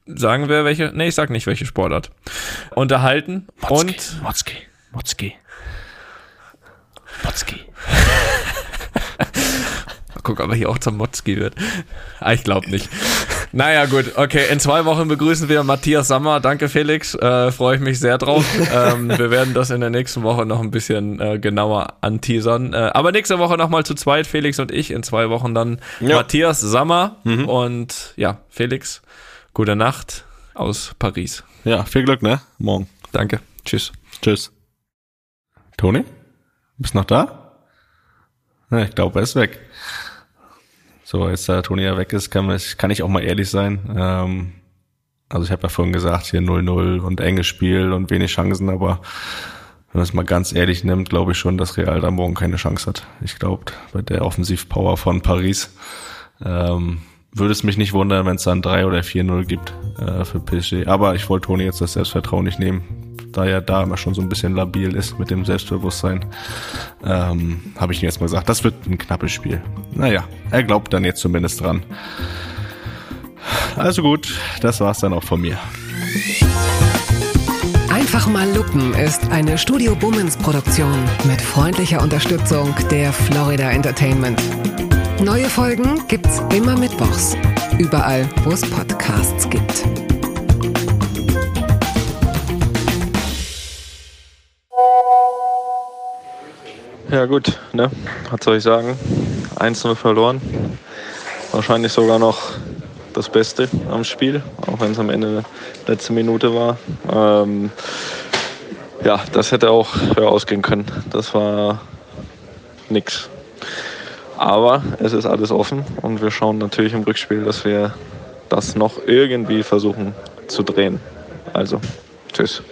[SPEAKER 4] sagen wir welche, nee, ich sag nicht welche Sportart, unterhalten
[SPEAKER 3] Motzki, und Motzki, Motzki. Motzki.
[SPEAKER 4] Mal gucken, ob er hier auch zum Motzki wird. Ah, ich glaube nicht. Naja, gut, okay. In zwei Wochen begrüßen wir Matthias Sammer. Danke, Felix. Äh, Freue ich mich sehr drauf. ähm, wir werden das in der nächsten Woche noch ein bisschen äh, genauer anteasern. Äh, aber nächste Woche nochmal zu zweit, Felix und ich. In zwei Wochen dann ja. Matthias Sammer. Mhm. Und ja, Felix, gute Nacht aus Paris.
[SPEAKER 3] Ja, viel Glück, ne? Morgen.
[SPEAKER 4] Danke. Tschüss.
[SPEAKER 3] Tschüss. Toni? Bist noch da? Ich glaube, er ist weg. So, jetzt da Toni ja weg ist, kann, ich, kann ich auch mal ehrlich sein. Ähm, also ich habe ja vorhin gesagt, hier 0-0 und enges Spiel und wenig Chancen, aber wenn man es mal ganz ehrlich nimmt, glaube ich schon, dass Real da morgen keine Chance hat. Ich glaube, bei der Offensivpower von Paris ähm, würde es mich nicht wundern, wenn es dann 3 oder 4-0 gibt äh, für PSG. Aber ich wollte Toni jetzt das Selbstvertrauen nicht nehmen da er da immer schon so ein bisschen labil ist mit dem Selbstbewusstsein, ähm, habe ich ihm jetzt mal gesagt, das wird ein knappes Spiel. Naja, er glaubt dann jetzt zumindest dran. Also gut, das war's dann auch von mir.
[SPEAKER 5] Einfach mal Lupen ist eine Studio Bummens Produktion mit freundlicher Unterstützung der Florida Entertainment. Neue Folgen gibt's immer mittwochs, überall, wo es Podcasts gibt.
[SPEAKER 4] Ja gut, ne? Was soll ich sagen? 1-0 verloren. Wahrscheinlich sogar noch das Beste am Spiel, auch wenn es am Ende letzte Minute war. Ähm, ja, das hätte auch höher ausgehen können. Das war nix. Aber es ist alles offen und wir schauen natürlich im Rückspiel, dass wir das noch irgendwie versuchen zu drehen. Also, tschüss.